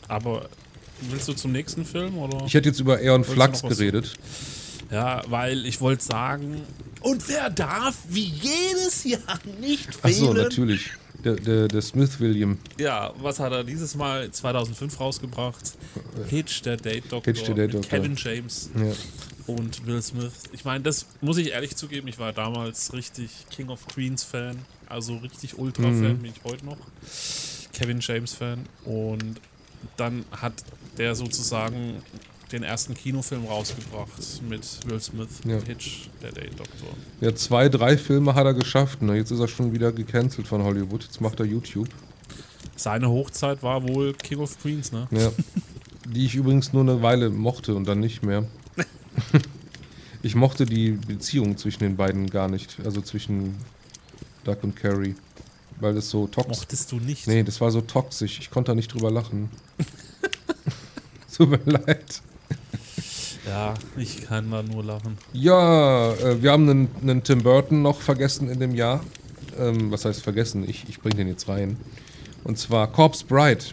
Aber willst du zum nächsten Film oder? Ich hätte jetzt über Aeon Flux geredet. ja, weil ich wollte sagen. Und wer darf wie jedes Jahr nicht Ach so, fehlen? natürlich. Der, der, der Smith William. Ja, was hat er dieses Mal 2005 rausgebracht? Hitch, der Date Doctor, Hitch, der Date Doctor. Kevin James Ja. und Will Smith. Ich meine, das muss ich ehrlich zugeben, ich war damals richtig King of Queens Fan, also richtig Ultra Fan Mhm. bin ich heute noch. Kevin James Fan und dann hat der sozusagen den ersten Kinofilm rausgebracht mit Will Smith, Ja. Hitch, der Date Doctor. ja, zwei, drei Filme hat er geschafft. Ne? Jetzt ist er schon wieder gecancelt von Hollywood. Jetzt macht er YouTube. Seine Hochzeit war wohl King of Queens, ne? Ja. Die ich übrigens nur eine Weile mochte und dann nicht mehr. ich mochte die Beziehung zwischen den beiden gar nicht. Also zwischen Doug und Carrie. Weil das so toxisch Mochtest du nicht? Nee, das war so toxisch. Ich konnte da nicht drüber lachen. Tut mir leid. Ja, ich kann da nur lachen. Ja, äh, wir haben einen, einen Tim Burton noch vergessen in dem Jahr. Ähm, was heißt vergessen? Ich, ich bringe den jetzt rein. Und zwar Corpse Bride.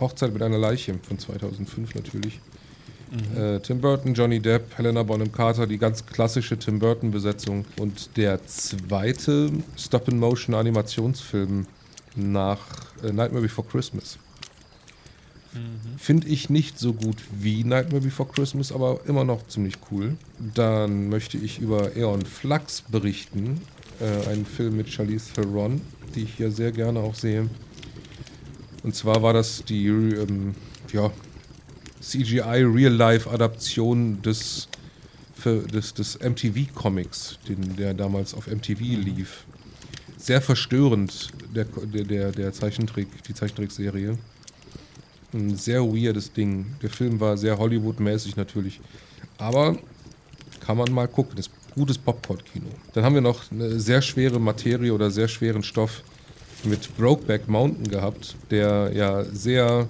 Hochzeit mit einer Leiche von 2005 natürlich. Äh, Tim Burton, Johnny Depp, Helena Bonham Carter, die ganz klassische Tim Burton-Besetzung. Und der zweite Stop-in-Motion-Animationsfilm nach äh, Nightmare Before Christmas. Finde ich nicht so gut wie Nightmare Before Christmas, aber immer noch ziemlich cool. Dann möchte ich über Aeon Flux berichten. Äh, einen Film mit Charlize Theron, die ich hier sehr gerne auch sehe. Und zwar war das die ähm, ja, CGI Real-Life-Adaption des, des, des MTV-Comics, den, der damals auf MTV lief. Sehr verstörend, der, der, der Zeichentrick, die Zeichentrickserie. Ein sehr weirdes Ding. Der Film war sehr Hollywood-mäßig natürlich. Aber kann man mal gucken. Das ist gutes Popcorn-Kino. Dann haben wir noch eine sehr schwere Materie oder sehr schweren Stoff mit Brokeback Mountain gehabt, der ja sehr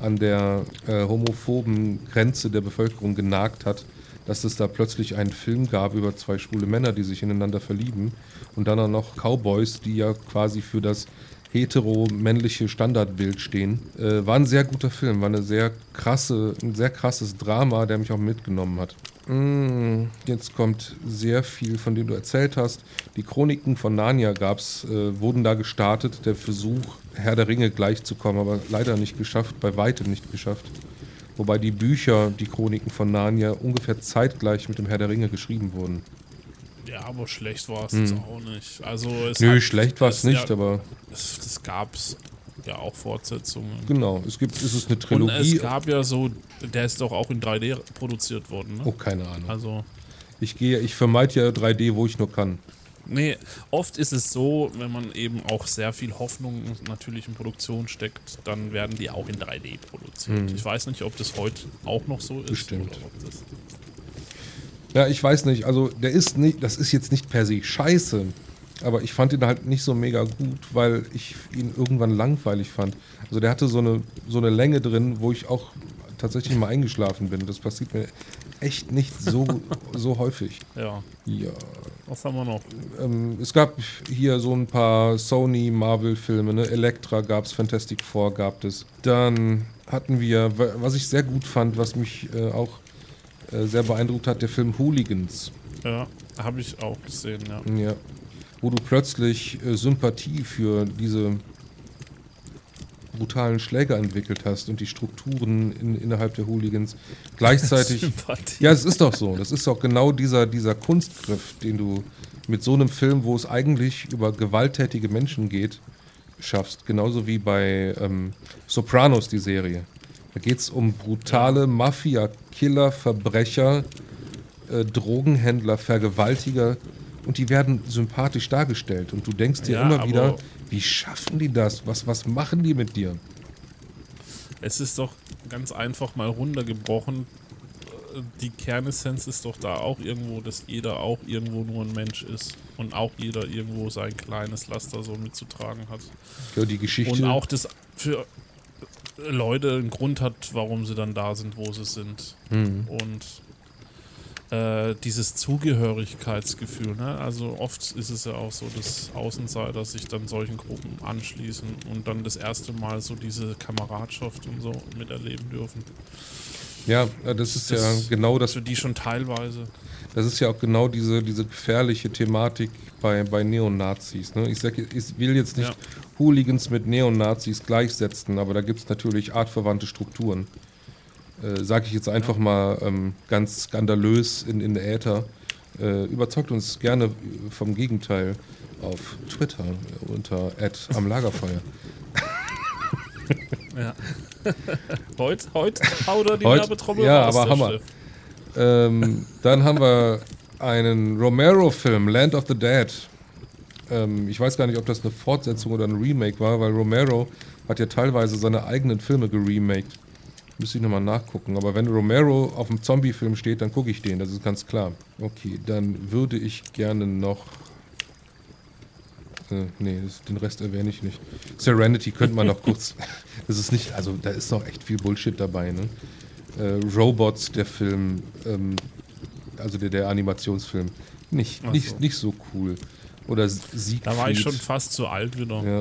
an der äh, homophoben Grenze der Bevölkerung genagt hat, dass es da plötzlich einen Film gab über zwei schwule Männer, die sich ineinander verlieben und dann auch noch Cowboys, die ja quasi für das hetero-männliche Standardbild stehen. Äh, war ein sehr guter Film, war eine sehr krasse, ein sehr krasses Drama, der mich auch mitgenommen hat. Mm, Jetzt kommt sehr viel, von dem du erzählt hast. Die Chroniken von Narnia gab's, äh, wurden da gestartet. Der Versuch, Herr der Ringe gleichzukommen, aber leider nicht geschafft, bei weitem nicht geschafft. Wobei die Bücher, die Chroniken von Narnia, ungefähr zeitgleich mit dem Herr der Ringe geschrieben wurden. Ja, aber schlecht war es jetzt auch nicht. Also es Hm. Nö, hat- schlecht war es nicht, ja, aber Es, das gab's ja auch Fortsetzungen. genau. Es gibt, es ist eine Und Trilogie. es gab ja so, der ist doch auch in 3D produziert worden, ne? oh, keine Ahnung. Also, Ich gehe, ich vermeide ja 3D, wo ich nur kann. nee, oft ist es so, wenn man eben auch sehr viel Hoffnung natürlich in Produktion steckt, dann werden die auch in 3D produziert. Ich weiß nicht, ob das heute auch noch so ist. Hm. Bestimmt. Ja, ich weiß nicht. Also der ist nicht, das ist jetzt nicht per se scheiße, aber ich fand ihn halt nicht so mega gut, weil ich ihn irgendwann langweilig fand. Also der hatte so eine so eine Länge drin, wo ich auch tatsächlich mal eingeschlafen bin. Das passiert mir echt nicht so so häufig. ja, Ja, was haben wir noch? ähm, es gab hier so ein paar Sony Marvel Filme, ne? Elektra gab's, Fantastic Four gab es. Dann hatten wir, wa- was ich sehr gut fand, was mich äh, auch äh, sehr beeindruckt hat, der Film Hooligans. Ja, habe ich auch gesehen, ja. Ja. Wo du plötzlich äh, Sympathie für diese brutalen Schläger entwickelt hast und die Strukturen in, innerhalb der Hooligans. Gleichzeitig. Sympathie. ja, es ist doch so. Das ist doch genau dieser, dieser Kunstgriff, den du mit so einem Film, wo es eigentlich über gewalttätige Menschen geht, schaffst. Genauso wie bei ähm, Sopranos, die Serie. Da geht es um brutale Mafia, Killer, Verbrecher, äh, Drogenhändler, Vergewaltiger und die werden sympathisch dargestellt. Und du denkst dir Ja, immer wieder, wie schaffen die das? Was, was machen die mit dir? Es ist doch ganz einfach mal runtergebrochen. Die Kernessenz ist doch da auch irgendwo, dass jeder auch irgendwo nur ein Mensch ist und auch jeder irgendwo sein kleines Laster so mitzutragen hat. Ja, die Geschichte. Und auch das für Leute einen Grund hat, warum sie dann da sind, wo sie sind. Mhm. Und äh, dieses Zugehörigkeitsgefühl, ne? also oft ist es ja auch so, dass Außenseiter sich dann solchen Gruppen anschließen und dann das erste Mal so diese Kameradschaft und so miterleben dürfen. Ja, äh, das ist ja Das- genau das. Für die schon teilweise. Das ist ja auch genau diese, diese gefährliche Thematik bei, bei Neonazis. Ne? Ich, sag, ich will jetzt nicht Ja. Hooligans mit Neonazis gleichsetzen, aber da gibt es natürlich artverwandte Strukturen. Äh, Sage ich jetzt einfach mal ähm, ganz skandalös in, in der Äther. Äh, überzeugt uns gerne vom Gegenteil auf Twitter unter am Lagerfeuer. Ja. heute, heute haut er die Werbetrommel ja, aber Hammer. Steff. Ähm, dann haben wir einen Romero-Film, Land of the Dead. Ähm, ich weiß gar nicht, ob das eine Fortsetzung oder ein Remake war, weil Romero hat ja teilweise seine eigenen Filme geremaked. Müsste ich nochmal nachgucken. Aber wenn Romero auf dem Zombie-Film steht, dann gucke ich den, das ist ganz klar. Okay, dann würde ich gerne noch. Äh, nee, das, den Rest erwähne ich nicht. Serenity könnte man noch kurz. Das ist nicht, also da ist noch echt viel Bullshit dabei, ne? Äh, Robots, der Film, ähm, also der, der Animationsfilm, nicht, Ach nicht, so. nicht so cool. Oder Siegfried. Da war ich schon fast zu alt wieder. Ja.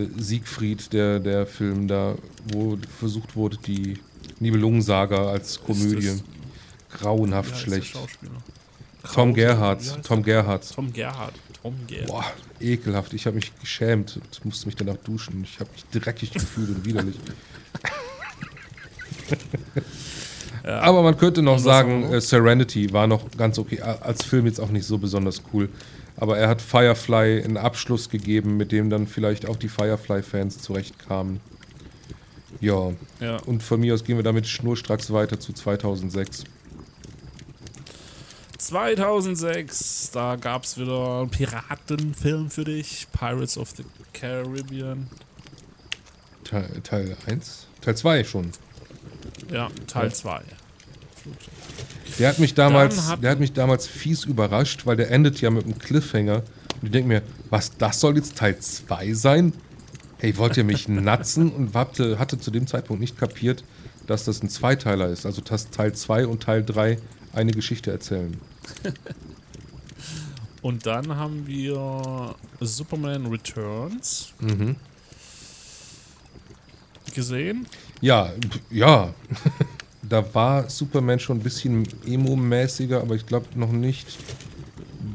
Äh, Siegfried, der, der Film da, wo versucht wurde, die Nibelungensaga als Komödie. Grauenhaft heißt schlecht. Tom Gerhardt. Tom? Gerhardt. Tom Gerhardt. Tom Gerhardt. Boah, ekelhaft. Ich habe mich geschämt und musste mich danach duschen. Ich habe mich dreckig gefühlt und widerlich. Ja. Aber man könnte noch sagen, noch? äh, Serenity war noch ganz okay. Als Film jetzt auch nicht so besonders cool. Aber er hat Firefly einen Abschluss gegeben, mit dem dann vielleicht auch die Firefly-Fans zurechtkamen. Ja, Ja. und von mir aus gehen wir damit schnurstracks weiter zu 2006. 2006, da gab es wieder einen Piratenfilm für dich. Pirates of the Caribbean. Teil, Teil 1? Teil 2 schon. Ja, Teil Ja. 2. Der hat mich damals, hat- der hat mich damals fies überrascht, weil der endet ja mit einem Cliffhanger. Und ich denke mir, was, das soll jetzt Teil 2 sein? Hey, wollt ihr mich natzen? Und hatte, hatte zu dem Zeitpunkt nicht kapiert, dass das ein Zweiteiler ist. Also, dass Teil 2 und Teil 3 eine Geschichte erzählen. Und dann haben wir Superman Returns Mhm. gesehen. Ja, ja. da war Superman schon ein bisschen emo-mäßiger, aber ich glaube noch nicht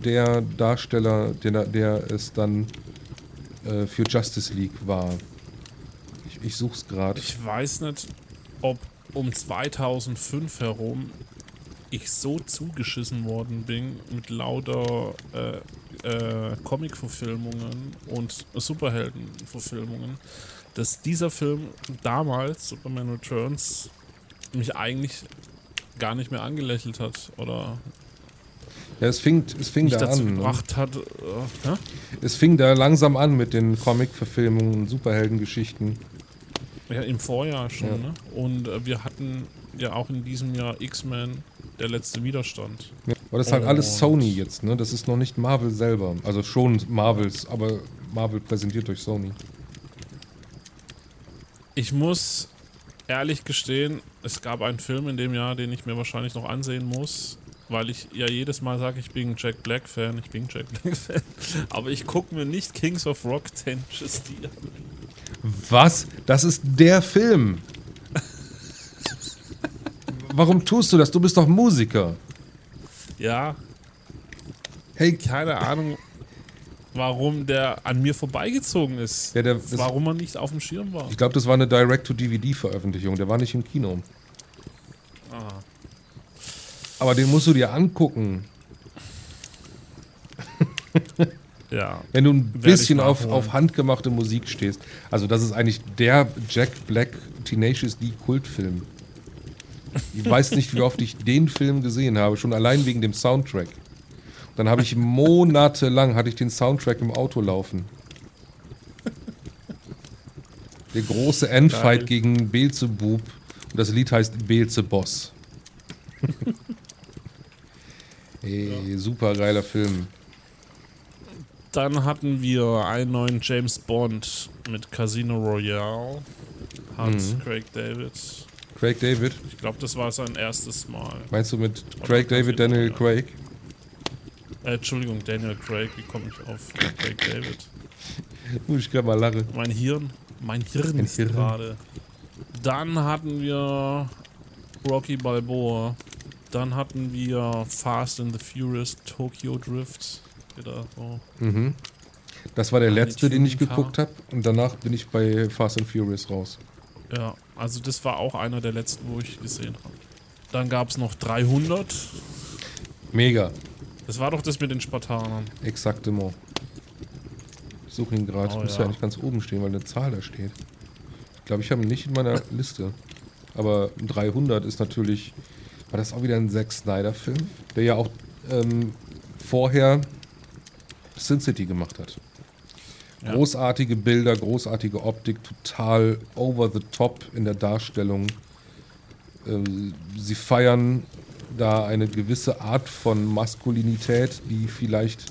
der Darsteller, der, der es dann äh, für Justice League war. Ich, ich such's gerade. Ich weiß nicht, ob um 2005 herum ich so zugeschissen worden bin mit lauter äh, äh, Comic-Verfilmungen und Superhelden-Verfilmungen, dass dieser Film damals, Superman Returns, mich eigentlich gar nicht mehr angelächelt hat oder Ja, es fing, es fing da dazu an. Ne? gebracht hat. Äh? Es fing da langsam an mit den Comic-Verfilmungen, Superheldengeschichten. Ja, im Vorjahr schon, Ja. ne? Und äh, wir hatten ja auch in diesem Jahr X-Men, der letzte Widerstand. Ja. Aber das ist halt alles Und- Sony jetzt, ne? Das ist noch nicht Marvel selber. Also schon Marvels, aber Marvel präsentiert durch Sony. Ich muss ehrlich gestehen, es gab einen Film in dem Jahr, den ich mir wahrscheinlich noch ansehen muss, weil ich ja jedes Mal sage, ich bin Jack Black Fan, ich bin Jack Black Fan, aber ich gucke mir nicht Kings of Rock D an. Was? Das ist der Film. Warum tust du das? Du bist doch Musiker. Ja, Hey, keine Ahnung, warum der an mir vorbeigezogen ist. Ja, der- warum er nicht auf dem Schirm war. ich glaube, das war eine Direct-to-DVD-Veröffentlichung. Der war nicht im Kino. Ah. Aber den musst du dir angucken. Ja, Wenn du ein bisschen auf, auf handgemachte Musik stehst. Also das ist eigentlich der Jack Black Tenacious D Kultfilm. Ich weiß nicht, wie oft ich den Film gesehen habe, schon allein wegen dem Soundtrack. Dann habe ich monatelang hatte ich den Soundtrack im Auto laufen. Der große Endfight Geil. gegen Beelzebub. Und das Lied heißt Beelzeboss. Ey, super geiler Film. Dann hatten wir einen neuen James Bond mit Casino Royale. Hat Mhm. Craig David. Craig David. Ich glaube, das war sein erstes Mal. Meinst du mit Craig David, Daniel ja. Craig? Äh, Entschuldigung, Daniel Craig. Wie komme ich auf Craig David? Muss ich gerade mal lachen. Mein Hirn. Mein Hirn ist gerade. Dann hatten wir Rocky Balboa. Dann hatten wir Fast and the Furious Tokyo Drift. Wieder so. Mhm. Das war der Eine letzte, den ich geguckt habe. Und danach bin ich bei Fast and Furious raus. Ja, also das war auch einer der letzten, wo ich gesehen habe. Dann gab es noch 300. Mega. Das war doch das mit den Spartanern. Exaktement. Ich suche ihn gerade. Oh, Muss ja ja. eigentlich ganz oben stehen, weil eine Zahl da steht. Ich glaube, ich habe ihn nicht in meiner Liste. Aber 300 ist natürlich. War das auch wieder ein Zack Snyder-Film? Der ja auch ähm, vorher Sin City gemacht hat. Ja. Großartige Bilder, großartige Optik, total over the top in der Darstellung. Ähm, sie feiern da eine gewisse Art von Maskulinität, die vielleicht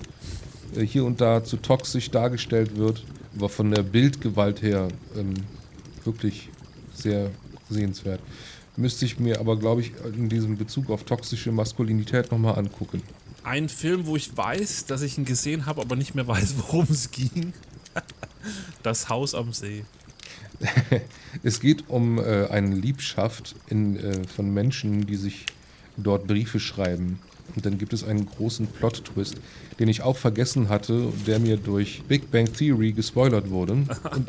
äh, hier und da zu toxisch dargestellt wird, aber von der Bildgewalt her ähm, wirklich sehr sehenswert. Müsste ich mir aber, glaube ich, in diesem Bezug auf toxische Maskulinität nochmal angucken. Ein Film, wo ich weiß, dass ich ihn gesehen habe, aber nicht mehr weiß, worum es ging. Das Haus am See. Es geht um äh, eine Liebschaft in, äh, von Menschen, die sich dort Briefe schreiben. Und dann gibt es einen großen Plot-Twist, den ich auch vergessen hatte, der mir durch Big Bang Theory gespoilert wurde. Und,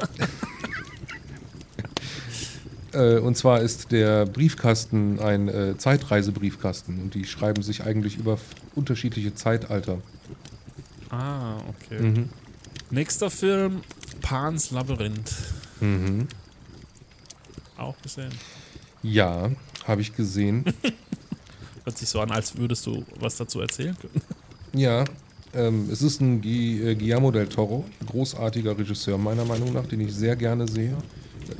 äh, und zwar ist der Briefkasten ein äh, Zeitreisebriefkasten und die schreiben sich eigentlich über unterschiedliche Zeitalter. Ah, okay. Mhm. Nächster Film, Pans Labyrinth. Mhm. Auch gesehen. Ja, habe ich gesehen. Hört sich so an, als würdest du was dazu erzählen können. Ja, ähm, es ist ein äh, Guillermo del Toro, großartiger Regisseur meiner Meinung nach, den ich sehr gerne sehe.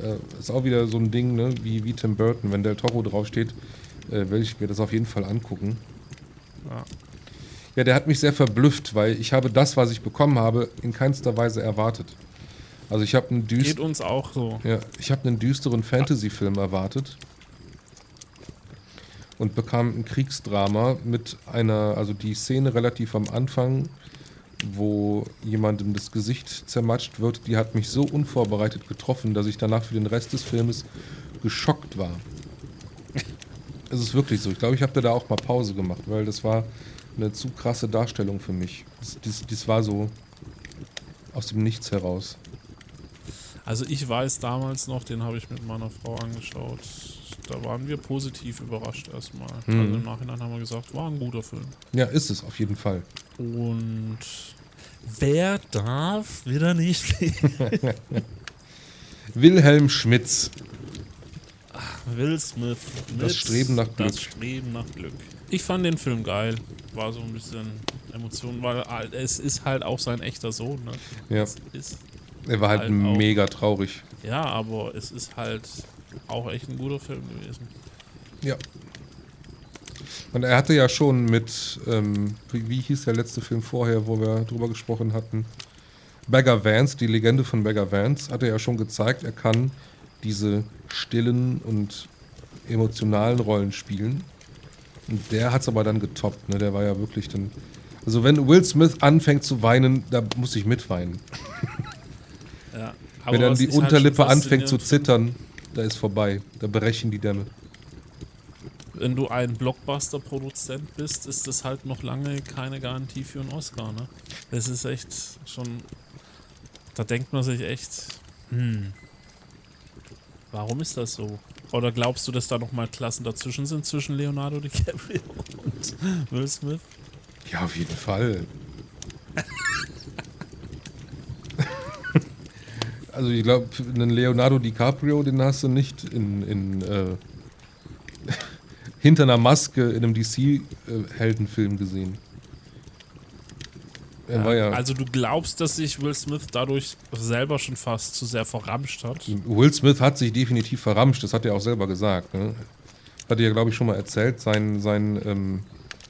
Äh, ist auch wieder so ein Ding, ne, wie, wie Tim Burton. Wenn del Toro draufsteht, äh, werde ich mir das auf jeden Fall angucken. Ja. Ja, der hat mich sehr verblüfft, weil ich habe das, was ich bekommen habe, in keinster Weise erwartet. Also ich habe einen, Geht düst uns auch so. ja, ich habe einen düsteren Fantasy-Film erwartet und bekam ein Kriegsdrama mit einer, also die Szene relativ am Anfang, wo jemandem das Gesicht zermatscht wird, die hat mich so unvorbereitet getroffen, dass ich danach für den Rest des Filmes geschockt war. Es ist wirklich so. Ich glaube, ich habe da auch mal Pause gemacht, weil das war eine zu krasse Darstellung für mich. Das, dies, dies war so aus dem Nichts heraus. Also ich weiß damals noch, den habe ich mit meiner Frau angeschaut. Da waren wir positiv überrascht erstmal. Mhm. Also im Nachhinein haben wir gesagt, war ein guter Film. Ja, ist es auf jeden Fall. Und wer darf wieder nicht Wilhelm Schmitz. Will Smith. mit Das Streben nach Glück. Das Streben nach Glück. Ich fand den Film geil. War so ein bisschen Emotionen, weil es ist halt auch sein echter Sohn. Ne? Ja, er war halt, Halt mega traurig. ja, aber es ist halt auch echt ein guter Film gewesen. Ja. Und er hatte ja schon mit, ähm, wie, wie hieß der letzte Film vorher, wo wir drüber gesprochen hatten? Beggar Vance, die Legende von Beggar Vance, hat er ja schon gezeigt, er kann diese stillen und emotionalen Rollen spielen. Und der hat es aber dann getoppt, ne? Der war ja wirklich dann. Also wenn Will Smith anfängt zu weinen, da muss ich mitweinen. Ja. wenn dann die halt Unterlippe schon anfängt zu zittern, da ist vorbei. Da brechen die Dämme. wenn du ein Blockbuster-Produzent bist, ist das halt noch lange keine Garantie für einen Oscar, ne? Das ist echt schon. Da denkt man sich echt, hm, warum ist das so? Oder glaubst du, dass da nochmal Klassen dazwischen sind zwischen Leonardo DiCaprio und Will Smith? Ja, auf jeden Fall. Also ich glaube, einen Leonardo DiCaprio, den hast du nicht in, in äh, hinter einer Maske in einem DC-Heldenfilm gesehen. War ja. Also du glaubst, dass sich Will Smith dadurch selber schon fast zu sehr verramscht hat? Will Smith hat sich definitiv verramscht, das hat er auch selber gesagt. Ne? Hat er ja, glaube ich, schon mal erzählt, sein, sein ähm,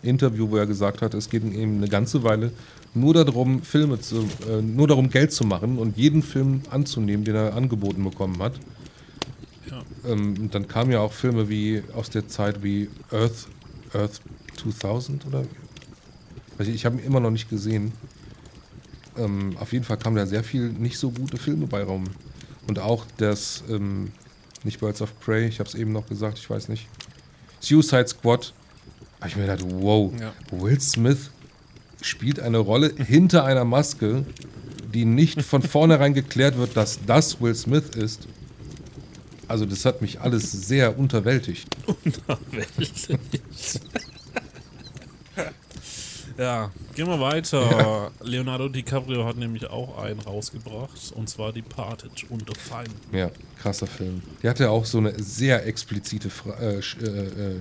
Interview, wo er gesagt hat, es geht ihm eine ganze Weile nur darum, Filme zu, äh, nur darum, Geld zu machen und jeden Film anzunehmen, den er angeboten bekommen hat. Ja. Ähm, dann kamen ja auch Filme wie aus der Zeit wie Earth, Earth 2000 oder? Ich, ich habe ihn immer noch nicht gesehen. Ähm, auf jeden Fall kamen da sehr viel nicht so gute Filme bei rum. Und auch das, ähm, nicht Birds of Prey, ich habe es eben noch gesagt, ich weiß nicht. Suicide Squad. Habe ich mir gedacht, wow, Ja. Will Smith spielt eine Rolle hinter einer Maske, die nicht von vornherein geklärt wird, dass das Will Smith ist. Also das hat mich alles sehr unterwältigt. Ja, gehen wir weiter. Leonardo DiCaprio hat nämlich auch einen rausgebracht, und zwar die Partage unter Feinden. Ja, krasser Film. Der hatte auch so eine sehr explizite Fra äh, äh, äh,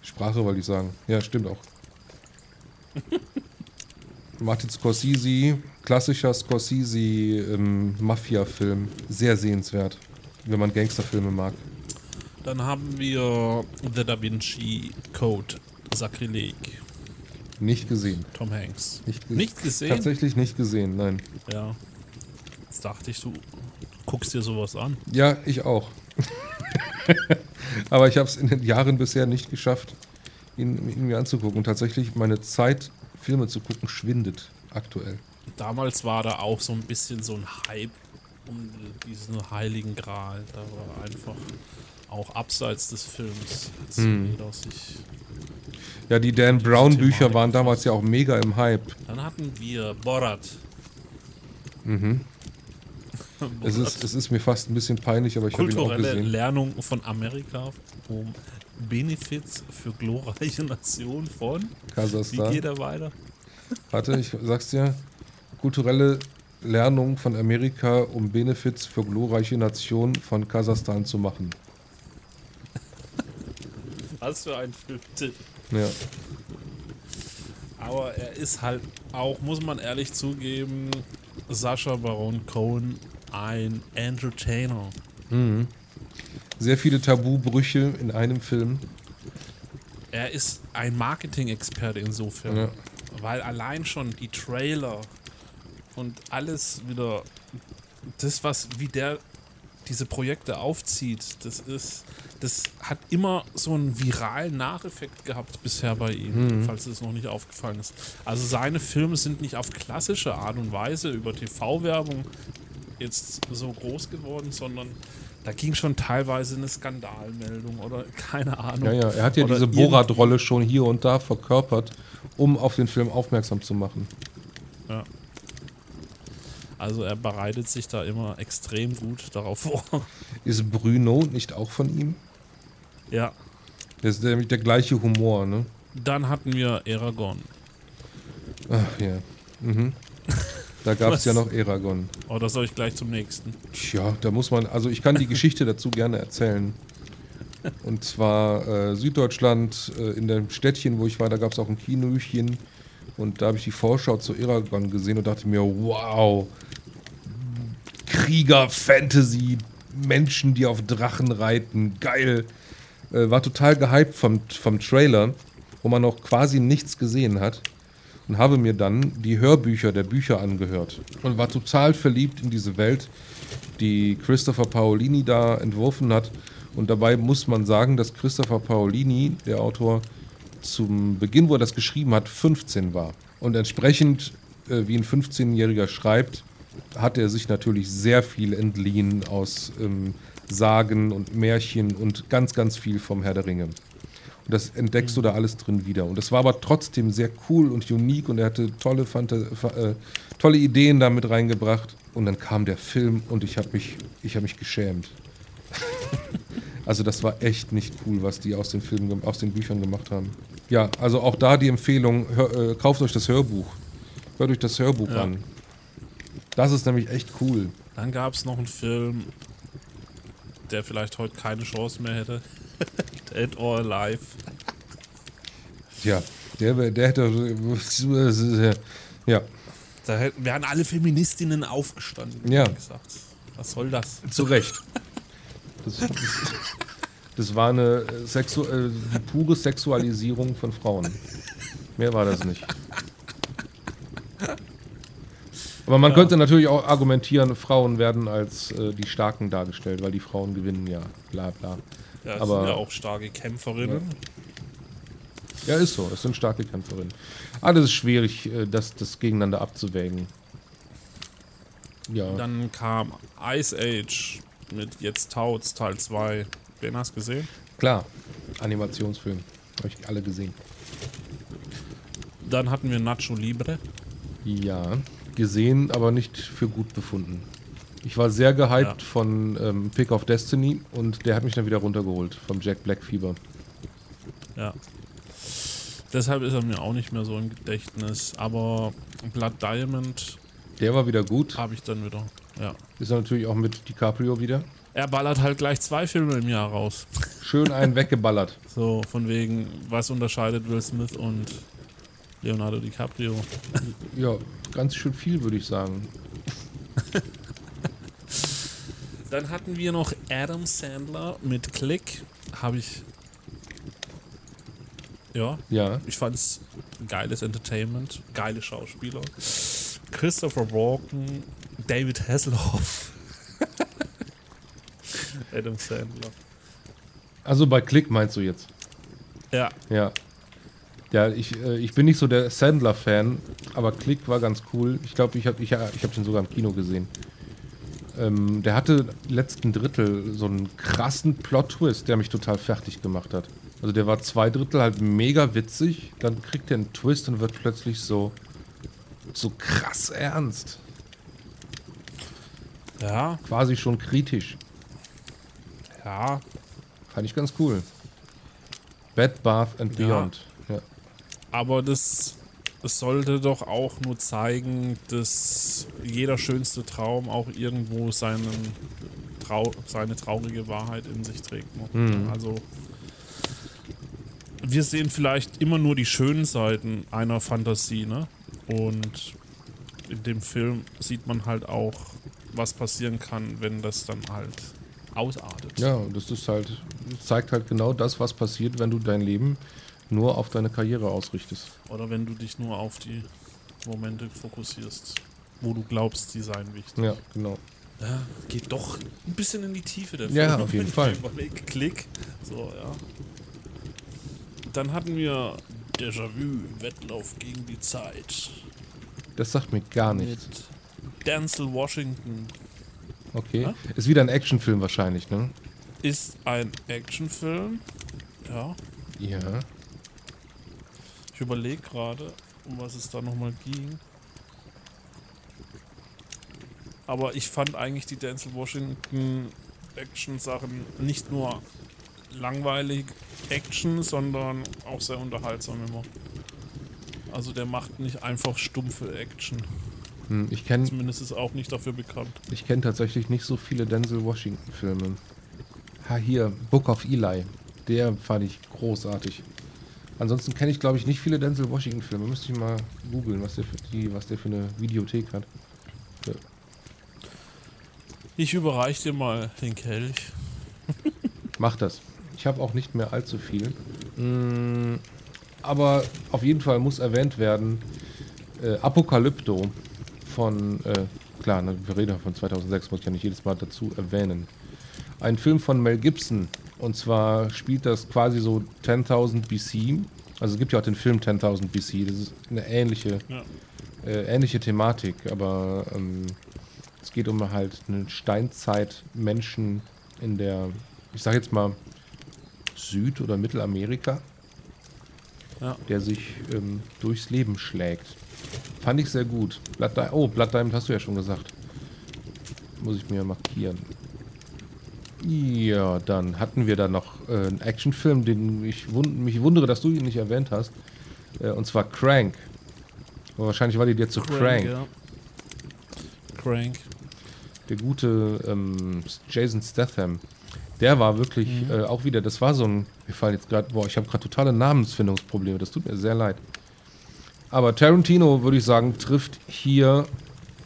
Sprache, wollte ich sagen. Ja, stimmt auch. Martin Scorsese, klassischer Scorsese ähm, Mafia-Film. Sehr sehenswert, wenn man Gangsterfilme mag. Dann haben wir The Da Vinci Code, Sakrileg, Nicht gesehen. Tom Hanks. Nicht, ge- Nicht gesehen? Tatsächlich nicht gesehen, nein. Ja. Jetzt dachte ich, du guckst dir sowas an. Ja, ich auch. Aber ich habe es in den Jahren bisher nicht geschafft, ihn, ihn mir anzugucken. Und tatsächlich meine Zeit, Filme zu gucken, schwindet aktuell. Damals war da auch so ein bisschen so ein Hype um diesen heiligen Gral. Da war einfach auch abseits des Films so Hm. Ja, die Dan Brown Bücher waren damals ja auch mega im Hype. Dann hatten wir Borat. Mhm. Es Borat. ist, es ist mir fast ein bisschen peinlich, aber ich habe ihn auch Kulturelle gesehen. Lernung von Amerika um Benefits für glorreiche Nation von. Wie Kasachstan. geht er weiter? Warte, ich sag's dir. Kulturelle Lernung von Amerika, um Benefits für glorreiche Nationen von Kasachstan zu machen. Was für ein Filmtitel. Ja. Aber er ist halt auch, muss man ehrlich zugeben, Sascha Baron Cohen ein Entertainer. Mhm. Sehr viele Tabubrüche in einem Film. Er ist ein Marketing-Experte insofern. Ja. Weil allein schon die Trailer und alles wieder, das, was, wie der diese Projekte aufzieht, das ist, das hat immer so einen viralen Nacheffekt gehabt bisher bei ihm, falls es noch nicht aufgefallen ist. Also seine Filme sind nicht auf klassische Art und Weise über TV-Werbung jetzt so groß geworden, sondern Da ging schon teilweise eine Skandalmeldung oder keine Ahnung. Ja, ja, er hat ja Oder diese Borat-Rolle schon hier und da verkörpert, um auf den Film aufmerksam zu machen. Also er bereitet sich da immer extrem gut darauf vor. Ist Bruno nicht auch von ihm? ja. Das ist nämlich der gleiche Humor, ne? Dann hatten wir Aragon. Ach ja. Mhm. Da gab es ja noch Eragon. Oder soll ich gleich zum nächsten? Tja, da muss man, also ich kann die Geschichte dazu gerne erzählen. Und zwar äh, Süddeutschland, äh, in dem Städtchen, wo ich war, da gab es auch ein Kinochen. Und da habe ich die Vorschau zu Eragon gesehen und dachte mir, wow, Krieger, Fantasy, Menschen, die auf Drachen reiten, geil. Äh, war total gehypt vom, vom Trailer, wo man noch quasi nichts gesehen hat. Und habe mir dann die Hörbücher der Bücher angehört. Und war total verliebt in diese Welt, die Christopher Paolini da entworfen hat. Und dabei muss man sagen, dass Christopher Paolini, der Autor, zum Beginn, wo er das geschrieben hat, 15 war. Und entsprechend, äh, wie ein 15-Jähriger schreibt, hat er sich natürlich sehr viel entliehen aus ähm, Sagen und Märchen und ganz, ganz viel vom Herr der Ringe. Und das entdeckst du da alles drin wieder. Und das war aber trotzdem sehr cool und unique und er hatte tolle, Fanta fa- äh, tolle Ideen da mit reingebracht. Und dann kam der Film und ich habe mich, ich hab mich geschämt. also das war echt nicht cool, was die aus den Filmen, aus den Büchern gemacht haben. Ja, also auch da die Empfehlung, hör, äh, kauft euch das Hörbuch. Hört euch das Hörbuch Ja. an. Das ist nämlich echt cool. Dann gab es noch einen Film, der vielleicht heute keine Chance mehr hätte. Dead or Alive. Ja, der, der hätte. Ja, Da hätten, wären alle Feministinnen aufgestanden. Ja. wie gesagt. Was soll das? zu Recht. Das, das, das war eine Sexu äh, die pure Sexualisierung von Frauen. Mehr war das nicht. Aber man könnte natürlich auch argumentieren, Frauen werden als äh, die Starken dargestellt, weil die Frauen gewinnen ja, bla bla. Ja, das Aber- sind ja auch starke Kämpferinnen. Ja, ist so, es sind starke Kämpferinnen. Alles ist schwierig, äh, das, das gegeneinander abzuwägen. Ja, Dann kam Ice Age mit Jetzt Taut's Teil 2. Wen hast du gesehen? klar, Animationsfilm. Habe ich alle gesehen. Dann hatten wir Nacho Libre. Ja, gesehen, aber nicht für gut befunden. Ich war sehr gehypt Ja. von ähm, Pick of Destiny und der hat mich dann wieder runtergeholt vom Jack Black Fieber. Ja. Deshalb ist er mir auch nicht mehr so im Gedächtnis. Aber Blood Diamond Der war wieder gut. habe ich dann wieder. Ja. Ist natürlich auch mit DiCaprio wieder. Er ballert halt gleich zwei Filme im Jahr raus. Schön einen weggeballert. So, von wegen, was unterscheidet Will Smith und Leonardo DiCaprio? Ja, ganz schön viel, würde ich sagen. Dann hatten wir noch Adam Sandler mit Click. Habe ich. Ja, Ja, ich fand es geiles Entertainment, geile Schauspieler. Christopher Walken, David Hasselhoff. Adam Sandler. also bei Click meinst du jetzt? Ja, Ja. Ja, ich, äh, ich bin nicht so der Sandler-Fan, aber Click war ganz cool. Ich glaube, ich habe ich, ich hab den sogar im Kino gesehen. Ähm, der hatte letzten Drittel so einen krassen Plot-Twist, der mich total fertig gemacht hat. Also der war zwei Drittel halt mega witzig, dann kriegt er einen Twist und wird plötzlich so, so krass ernst. ja, Quasi schon kritisch. ja. Fand ich ganz cool. Bad Bath and Ja. Beyond. Ja. Aber das, es sollte doch auch nur zeigen, dass jeder schönste Traum auch irgendwo seinen Trau seine traurige Wahrheit in sich trägt. Ne? Mhm. Also wir sehen vielleicht immer nur die schönen Seiten einer Fantasie, ne? Und in dem Film sieht man halt auch, was passieren kann, wenn das dann halt ausartet. Ja, und das ist halt, das zeigt halt genau das, was passiert, wenn du dein Leben nur auf deine Karriere ausrichtest. Oder wenn du dich nur auf die Momente fokussierst, wo du glaubst, sie seien wichtig. Ja, genau. Ja, geht doch ein bisschen in die Tiefe der Ja, Film, auf jeden Fall. Klick. So, ja. Dann hatten wir Déjà-vu, Wettlauf gegen die Zeit. Das sagt mir gar nichts. Mit Denzel Washington. Okay. Ja? Ist wieder ein Actionfilm wahrscheinlich, ne? Ist ein Actionfilm. Ja. Ja. Ich überlege gerade, um was es da nochmal ging. Aber ich fand eigentlich die Denzel Washington Action-Sachen nicht nur langweilig Action, sondern auch sehr unterhaltsam immer. Also der macht nicht einfach stumpfe Action. Hm, ich kenne Zumindest ist auch nicht dafür bekannt. ich kenn tatsächlich nicht so viele Denzel Washington-Filme. Ha, hier, Book of Eli. Der fand ich großartig. Ansonsten kenne ich, glaube ich, nicht viele Denzel Washington-Filme. Müsste ich mal googeln, was, der für die- was der für eine Videothek hat. Ich überreiche dir mal den Kelch. Mach das. Ich habe auch nicht mehr allzu viel. Mm, aber auf jeden Fall muss erwähnt werden, äh, Apokalypto von, äh, klar, ne, wir reden von 2006, muss ich ja nicht jedes Mal dazu erwähnen. Ein Film von Mel Gibson. Und zwar spielt das quasi so 10.000 BC. Also es gibt ja auch den Film 10.000 BC. Das ist eine ähnliche, Ja. äh, ähnliche Thematik, aber ähm, es geht um halt einen Steinzeit-Menschen in der, ich sag jetzt mal, Süd- oder Mittelamerika, Ja. der sich ähm, durchs Leben schlägt. Fand ich sehr gut. Blood oh, Blood Diamond hast du ja schon gesagt. Muss ich mir markieren. Ja, dann hatten wir da noch äh, einen Actionfilm, den ich wund mich wundere, dass du ihn nicht erwähnt hast. Äh, und zwar Crank. Aber wahrscheinlich war die dir zu Crank. ja. Crank. Der gute ähm, Jason Statham. Der war wirklich Mhm. äh, auch wieder, das war so ein, mir fallen jetzt gerade, boah, ich habe gerade totale Namensfindungsprobleme, das tut mir sehr leid. Aber Tarantino, würde ich sagen, trifft hier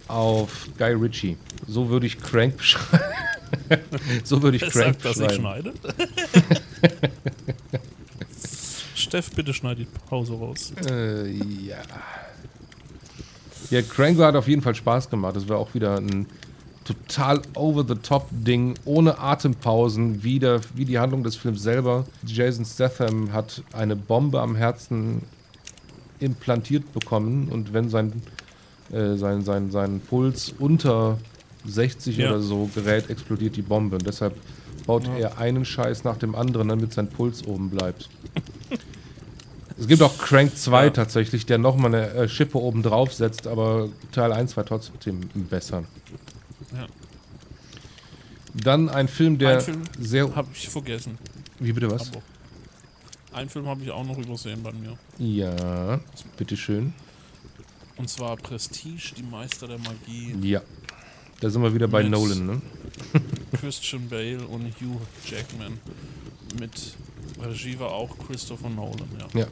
auf Guy Ritchie. So würde ich Crank beschreiben. so würde ich Crank sagt, dass ich schneide. Steff, bitte schneid die Pause raus. Äh, ja. Ja, Crank hat auf jeden Fall Spaß gemacht. Das war auch wieder ein total over-the-top-Ding, ohne Atempausen, wie, der, wie die Handlung des Films selber. Jason Statham hat eine Bombe am Herzen implantiert bekommen und wenn sein, äh, sein, sein, sein Puls unter 60 Ja. oder so gerät, explodiert die Bombe. Und deshalb baut Ja. er einen Scheiß nach dem anderen, damit sein Puls oben bleibt. Es gibt auch Crank 2 Ja. tatsächlich, der nochmal eine äh, Schippe oben drauf setzt, aber Teil 1 war trotzdem besser. Ja. Dann ein Film, der Ein Film sehr. Hab ich vergessen. Wie bitte was? Aber einen Film habe ich auch noch übersehen bei mir. Ja, bitteschön. Und zwar Prestige, die Meister der Magie. Ja. Da sind wir wieder bei Mit- Nolan, ne? Christian Bale und Hugh Jackman. Mit Regie war auch Christopher Nolan, ja. Ja.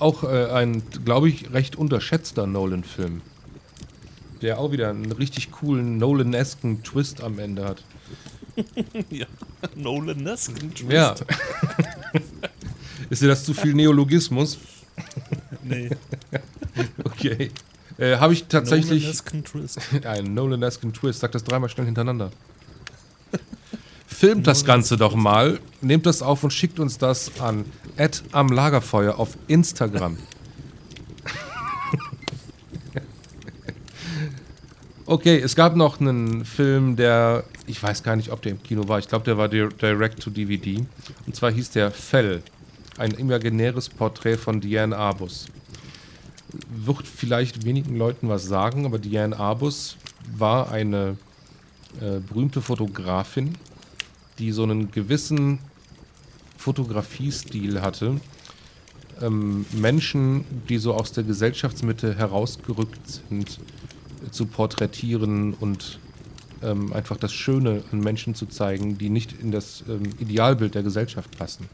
Auch äh, ein, glaube ich, recht unterschätzter Nolan-Film. Der auch wieder einen richtig coolen Nolan-esken Twist am Ende hat. ja. Nolan-esken Twist. Ja. Ist dir das zu viel Neologismus? Nee. Okay. Äh, Habe ich tatsächlich Nolan-esken Twist. einen Nolan-esken Twist. Sag das dreimal schnell hintereinander. Filmt das Ganze doch mal, nehmt das auf und schickt uns das an am Lagerfeuer auf Instagram. Okay, es gab noch einen Film, der, ich weiß gar nicht, ob der im Kino war. Ich glaube, der war di- direct to DVD. Und zwar hieß der Fell. Ein imaginäres Porträt von Diane Arbus. Wird vielleicht wenigen Leuten was sagen, aber Diane Arbus war eine äh, berühmte Fotografin, die so einen gewissen Fotografiestil hatte. Ähm, Menschen, die so aus der Gesellschaftsmitte herausgerückt sind, zu porträtieren und ähm, einfach das Schöne an Menschen zu zeigen, die nicht in das ähm, Idealbild der Gesellschaft passen.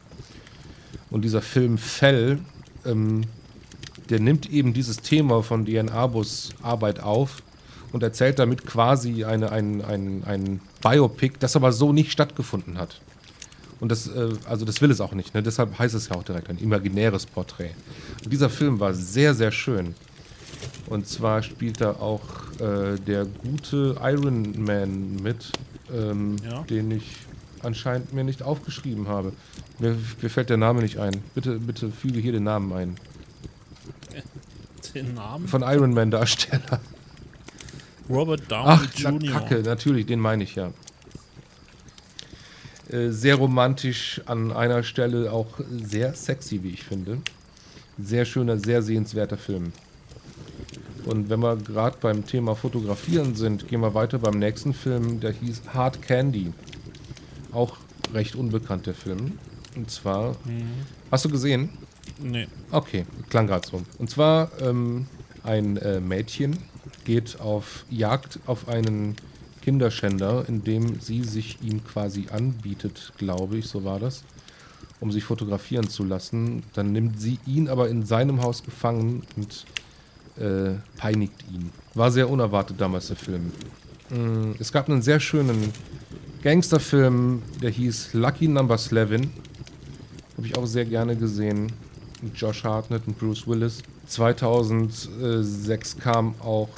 Und dieser Film Fell, ähm, der nimmt eben dieses Thema von Diane Arbus Arbeit auf und erzählt damit quasi eine, ein, ein, ein Biopic, das aber so nicht stattgefunden hat. Und das, äh, also das will es auch nicht. Ne? Deshalb heißt es ja auch direkt ein imaginäres Porträt. Und dieser Film war sehr, sehr schön. Und zwar spielt da auch äh, der gute Iron Man mit, ähm, Ja. den ich anscheinend mir nicht aufgeschrieben habe. Mir, mir fällt der Name nicht ein. Bitte, bitte füge hier den Namen ein. Den Namen? Von Iron Man Darsteller. Robert Downey Ach, Jr. Kacke, natürlich, den meine ich ja. Äh, sehr romantisch an einer Stelle, auch sehr sexy, wie ich finde. Sehr schöner, sehr sehenswerter Film. Und wenn wir gerade beim Thema Fotografieren sind, gehen wir weiter beim nächsten Film, der hieß Hard Candy. Auch recht unbekannt, der Film. Und zwar, hast du gesehen? Nee. Okay, klang gerade so. Und zwar ähm, ein äh, Mädchen geht auf Jagd auf einen Kinderschänder, indem sie sich ihm quasi anbietet, glaube ich, so war das, um sich fotografieren zu lassen. Dann nimmt sie ihn aber in seinem Haus gefangen und äh, peinigt ihn. War sehr unerwartet damals der Film. Mm, Es gab einen sehr schönen Gangsterfilm, der hieß Lucky Number 11. Habe ich auch sehr gerne gesehen. Josh Hartnett und Bruce Willis. 2006 kam auch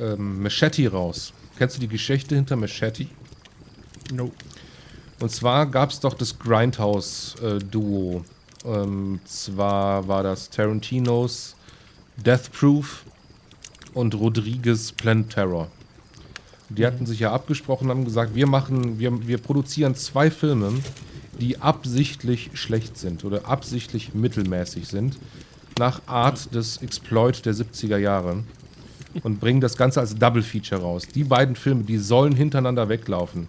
ähm, Machete raus. Kennst du die Geschichte hinter Machete? No. Und zwar gab es doch das Grindhouse-Duo. ähm, zwar war das Tarantinos Death Proof und Rodriguez Planet Terror. Die hatten sich ja abgesprochen, haben gesagt, wir machen, wir, wir produzieren zwei Filme, die absichtlich schlecht sind oder absichtlich mittelmäßig sind, nach Art des Exploit der 70er Jahre und bringen das Ganze als Double Feature raus. Die beiden Filme, die sollen hintereinander weglaufen.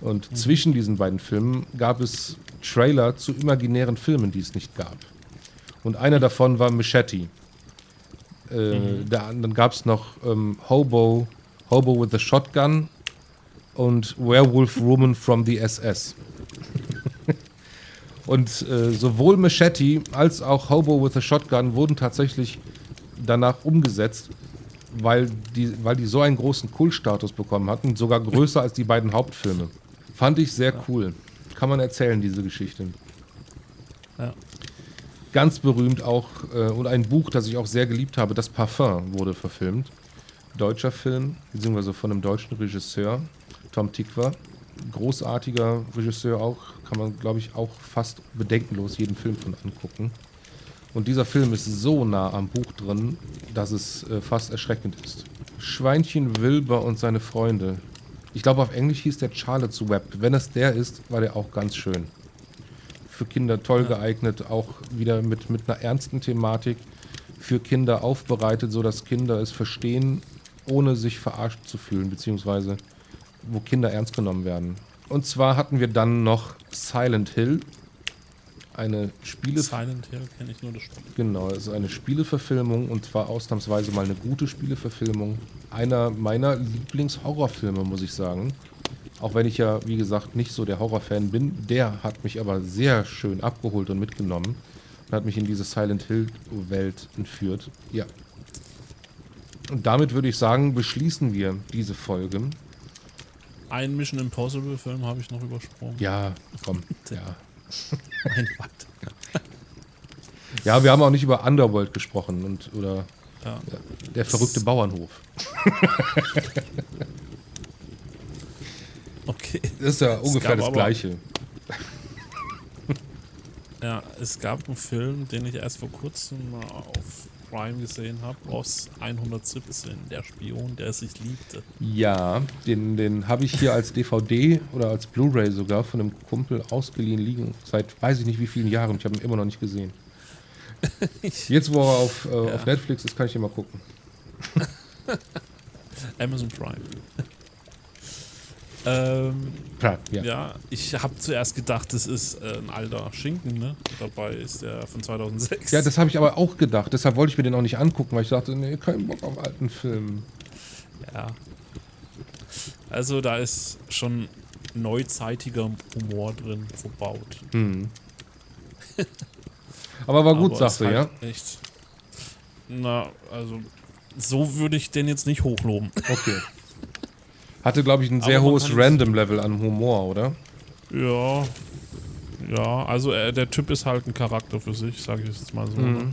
Und zwischen diesen beiden Filmen gab es Trailer zu imaginären Filmen, die es nicht gab. Und einer davon war Machete. Äh, da, dann gab es noch ähm, Hobo, Hobo with a Shotgun und Werewolf Woman from the SS. und äh, sowohl Machete als auch Hobo with a Shotgun wurden tatsächlich danach umgesetzt, weil die, weil die so einen großen Kultstatus bekommen hatten, sogar größer als die beiden Hauptfilme. Fand ich sehr cool. Kann man erzählen, diese Geschichte. Ja. Ganz berühmt auch, äh, und ein Buch, das ich auch sehr geliebt habe, Das Parfum, wurde verfilmt. Deutscher Film, beziehungsweise von einem deutschen Regisseur, Tom Tikva. Großartiger Regisseur auch, kann man, glaube ich, auch fast bedenkenlos jeden Film von angucken. Und dieser Film ist so nah am Buch drin, dass es äh, fast erschreckend ist. Schweinchen Wilber und seine Freunde. Ich glaube, auf Englisch hieß der Charlotte's Web. Wenn es der ist, war der auch ganz schön. Für Kinder toll Ja. geeignet, auch wieder mit, mit einer ernsten Thematik. Für Kinder aufbereitet, sodass Kinder es verstehen, ohne sich verarscht zu fühlen, beziehungsweise wo Kinder ernst genommen werden. Und zwar hatten wir dann noch Silent Hill, eine Spiele Silent Hill kenne ich nur das Spiel. Genau, es ist eine Spieleverfilmung und zwar ausnahmsweise mal eine gute Spieleverfilmung. Einer meiner Lieblingshorrorfilme, muss ich sagen. Auch wenn ich ja, wie gesagt, nicht so der Horrorfan bin. Der hat mich aber sehr schön abgeholt und mitgenommen und hat mich in diese Silent Hill-Welt entführt. Ja. Und damit würde ich sagen, beschließen wir diese Folge. Einen Mission Impossible Film habe ich noch übersprungen. Ja, komm. Ja. Mein Gott. ja, wir haben auch nicht über Underworld gesprochen und oder Ja. der verrückte Bauernhof. Okay. Das ist ja ungefähr das Gleiche. Ja, es gab einen Film, den ich erst vor kurzem mal auf Prime gesehen habe, aus 117, der Spion, der sich liebte. Ja, den, den habe ich hier als DVD oder als Blu-ray sogar von einem Kumpel ausgeliehen liegen. Seit weiß ich nicht wie vielen Jahren. Ich habe ihn immer noch nicht gesehen. Jetzt, wo er auf, äh, Ja. auf Netflix ist, kann ich ihn mal gucken. Amazon Prime. Ähm, Klar, ja. ja. ich habe zuerst gedacht, das ist äh, ein alter Schinken, ne? Dabei ist der von 2006. Ja, das habe ich aber auch gedacht. Deshalb wollte ich mir den auch nicht angucken, weil ich dachte, nee, keinen Bock auf alten Film. Ja. Also da ist schon neuzeitiger Humor drin verbaut. Hm. Aber war gut, sagst du, ja? halt Echt. Na, also so würde ich den jetzt nicht hochloben. Okay. Hatte, glaube ich, ein sehr hohes Random-Level an Humor, oder? Ja. Ja, also äh, der Typ ist halt ein Charakter für sich, sage ich jetzt mal so. Mhm. Ne?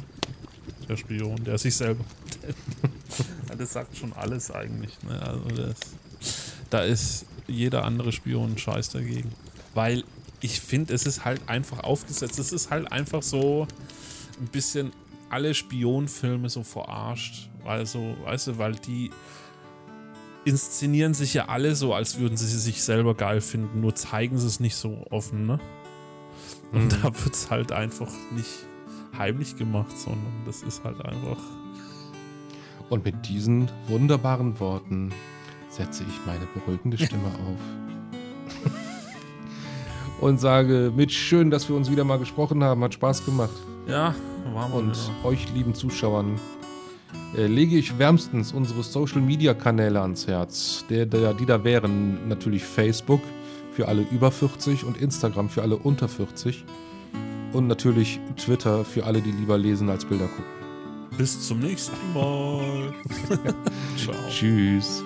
Der Spion, der sich selber. Das sagt schon alles eigentlich. Ne? Also das, da ist jeder andere Spion ein Scheiß dagegen. Weil ich finde, es ist halt einfach aufgesetzt. Es ist halt einfach so ein bisschen alle Spionfilme so verarscht. Also, weißt du, weil die inszenieren sich ja alle so, als würden sie sich selber geil finden, nur zeigen sie es nicht so offen, ne? Und Mhm. da wird es halt einfach nicht heimlich gemacht, sondern das ist halt einfach. Und mit diesen wunderbaren Worten setze ich meine beruhigende Stimme auf. Und sage mit schön, dass wir uns wieder mal gesprochen haben. Hat Spaß gemacht. Ja, war mal Und wieder. euch lieben Zuschauern lege ich wärmstens unsere Social Media Kanäle ans Herz. Der, der, die da wären natürlich Facebook für alle über 40 und Instagram für alle unter 40. Und natürlich Twitter für alle, die lieber lesen als Bilder gucken. Bis zum nächsten Mal. Ciao. Tschüss.